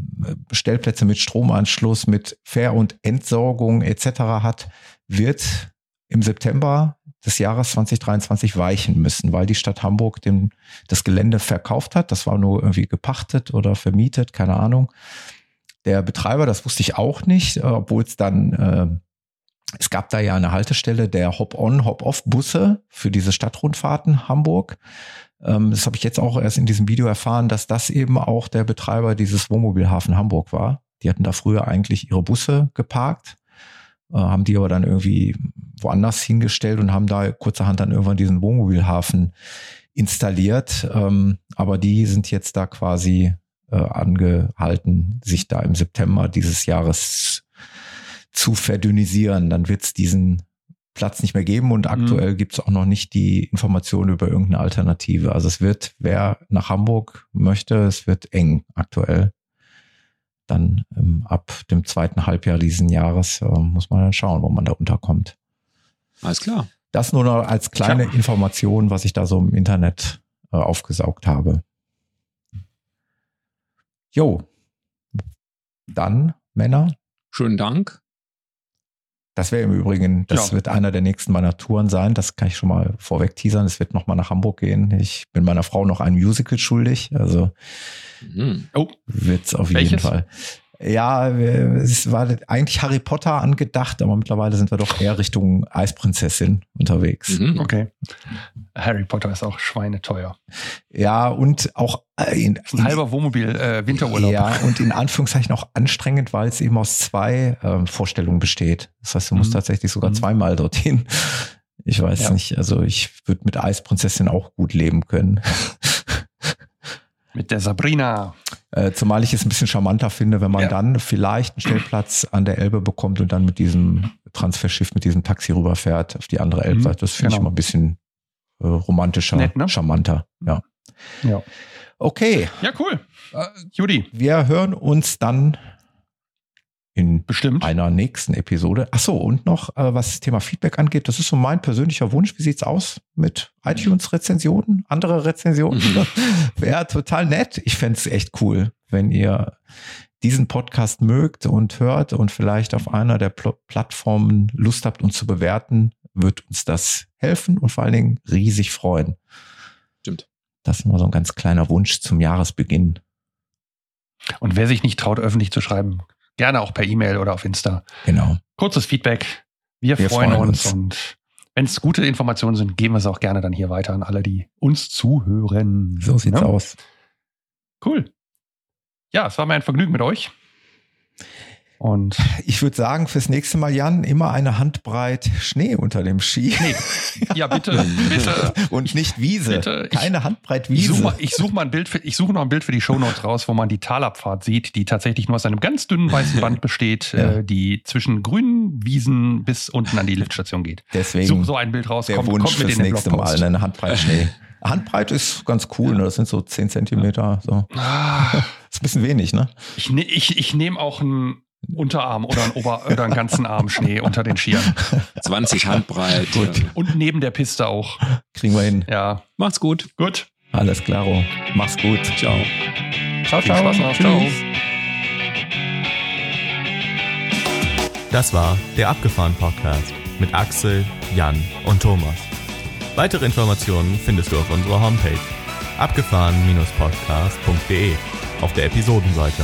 Stellplätze mit Stromanschluss, mit Fähr- und Entsorgung etc. hat, wird im September des Jahres 2023 weichen müssen, weil die Stadt Hamburg dem, das Gelände verkauft hat. Das war nur irgendwie gepachtet oder vermietet, keine Ahnung. Der Betreiber, das wusste ich auch nicht, äh, obwohl es dann, äh, es gab da ja eine Haltestelle der Hop-on, Hop-off-Busse für diese Stadtrundfahrten Hamburg. Ähm, das habe ich jetzt auch erst in diesem Video erfahren, dass das eben auch der Betreiber dieses Wohnmobilhafen Hamburg war. Die hatten da früher eigentlich ihre Busse geparkt, äh, haben die aber dann irgendwie woanders hingestellt und haben da kurzerhand dann irgendwann diesen Wohnmobilhafen installiert. Ähm, aber die sind jetzt da quasi äh, angehalten, sich da im September dieses Jahres zu verdünnisieren. Dann wird es diesen Platz nicht mehr geben und aktuell gibt es auch noch nicht die Informationen über irgendeine Alternative. Also es wird, wer nach Hamburg möchte, es wird eng aktuell. Dann ähm, ab dem zweiten Halbjahr diesen Jahres äh, muss man dann schauen, wo man da unterkommt. Alles klar. Das nur noch als kleine Tja. Information, was ich da so im Internet äh, aufgesaugt habe. Jo. Dann, Männer. Schönen Dank. Das wäre im Übrigen, das Ja. wird einer der nächsten meiner Touren sein. Das kann ich schon mal vorweg teasern. Es wird nochmal nach Hamburg gehen. Ich bin meiner Frau noch ein Musical schuldig. Also Mhm. Oh, wird's auf jeden Welches? Fall. Ja, es war eigentlich Harry Potter angedacht, aber mittlerweile sind wir doch eher Richtung Eisprinzessin unterwegs. Mhm. okay. Harry Potter ist auch schweineteuer. Ja, und auch äh, in, ein halber Wohnmobil, äh, Winterurlaub. Ja, und in Anführungszeichen auch anstrengend, weil es eben aus zwei ähm, Vorstellungen besteht. Das heißt, du musst Mhm. tatsächlich sogar Mhm. zweimal dorthin. Ich weiß Ja. nicht, also ich würde mit Eisprinzessin auch gut leben können. Mit der Sabrina. Äh, zumal ich es ein bisschen charmanter finde, wenn man Ja. dann vielleicht einen Stellplatz an der Elbe bekommt und dann mit diesem Transferschiff, mit diesem Taxi rüberfährt auf die andere Elbseite. Das finde ich genau. mal ein bisschen äh, romantischer, Nett, ne? charmanter. Ja. Ja. Okay, Ja, cool. Äh, Judy, wir hören uns dann in bestimmt. einer nächsten Episode. Ach so, und noch, äh, was das Thema Feedback angeht, das ist so mein persönlicher Wunsch. Wie sieht's aus mit iTunes-Rezensionen, andere Rezensionen? Mhm. Wäre total nett. Ich fänd's es echt cool, wenn ihr diesen Podcast mögt und hört und vielleicht auf einer der Pl Plattformen Lust habt, uns zu bewerten, wird uns das helfen und vor allen Dingen riesig freuen. Stimmt. Das ist immer so ein ganz kleiner Wunsch zum Jahresbeginn. Und wer sich nicht traut, öffentlich zu schreiben, gerne auch per E-Mail oder auf Insta. Genau. Kurzes Feedback. Wir, Wir freuen, freuen uns. Und wenn es gute Informationen sind, geben wir es auch gerne dann hier weiter an alle, die uns zuhören. So sieht's Ja? aus. Cool. Ja, es war mir ein Vergnügen mit euch. Und Ich würde sagen, fürs nächste Mal, Jan, immer eine Handbreit Schnee unter dem Ski. nee, ja bitte, bitte. Und nicht Wiese. Bitte, ich- Keine Handbreit Ich suche Wiese. mal, ich such mal ein Bild für, ich suche noch ein Bild für die Shownotes raus, wo man die Talabfahrt sieht, die tatsächlich nur aus einem ganz dünnen weißen Band besteht, Ja. äh, die zwischen grünen Wiesen bis unten an die Liftstation geht. Deswegen So, so ein Bild raus, der kommt, Wunsch kommt mit fürs nächste Mal, Blogpost. eine Handbreit Schnee. Handbreit ist ganz cool, ne? das sind so 10 Zentimeter. So. Ah, ist ein bisschen wenig, ne? ich ne, ich, ich nehme auch einen Unterarm oder einen, Ober oder einen ganzen Arm Schnee unter den Skiern. 20 Handbreit. Gut. Und neben der Piste auch. Kriegen wir hin. Ja, Macht's gut. gut. Alles klaro. Mach's gut. Ciao. Ciao, Viel Spaß noch. Ciao. Das war der Abgefahren Podcast mit Axel, Jan und Thomas. Weitere Informationen findest du auf unserer Homepage abgefahren-podcast.de auf der Episodenseite.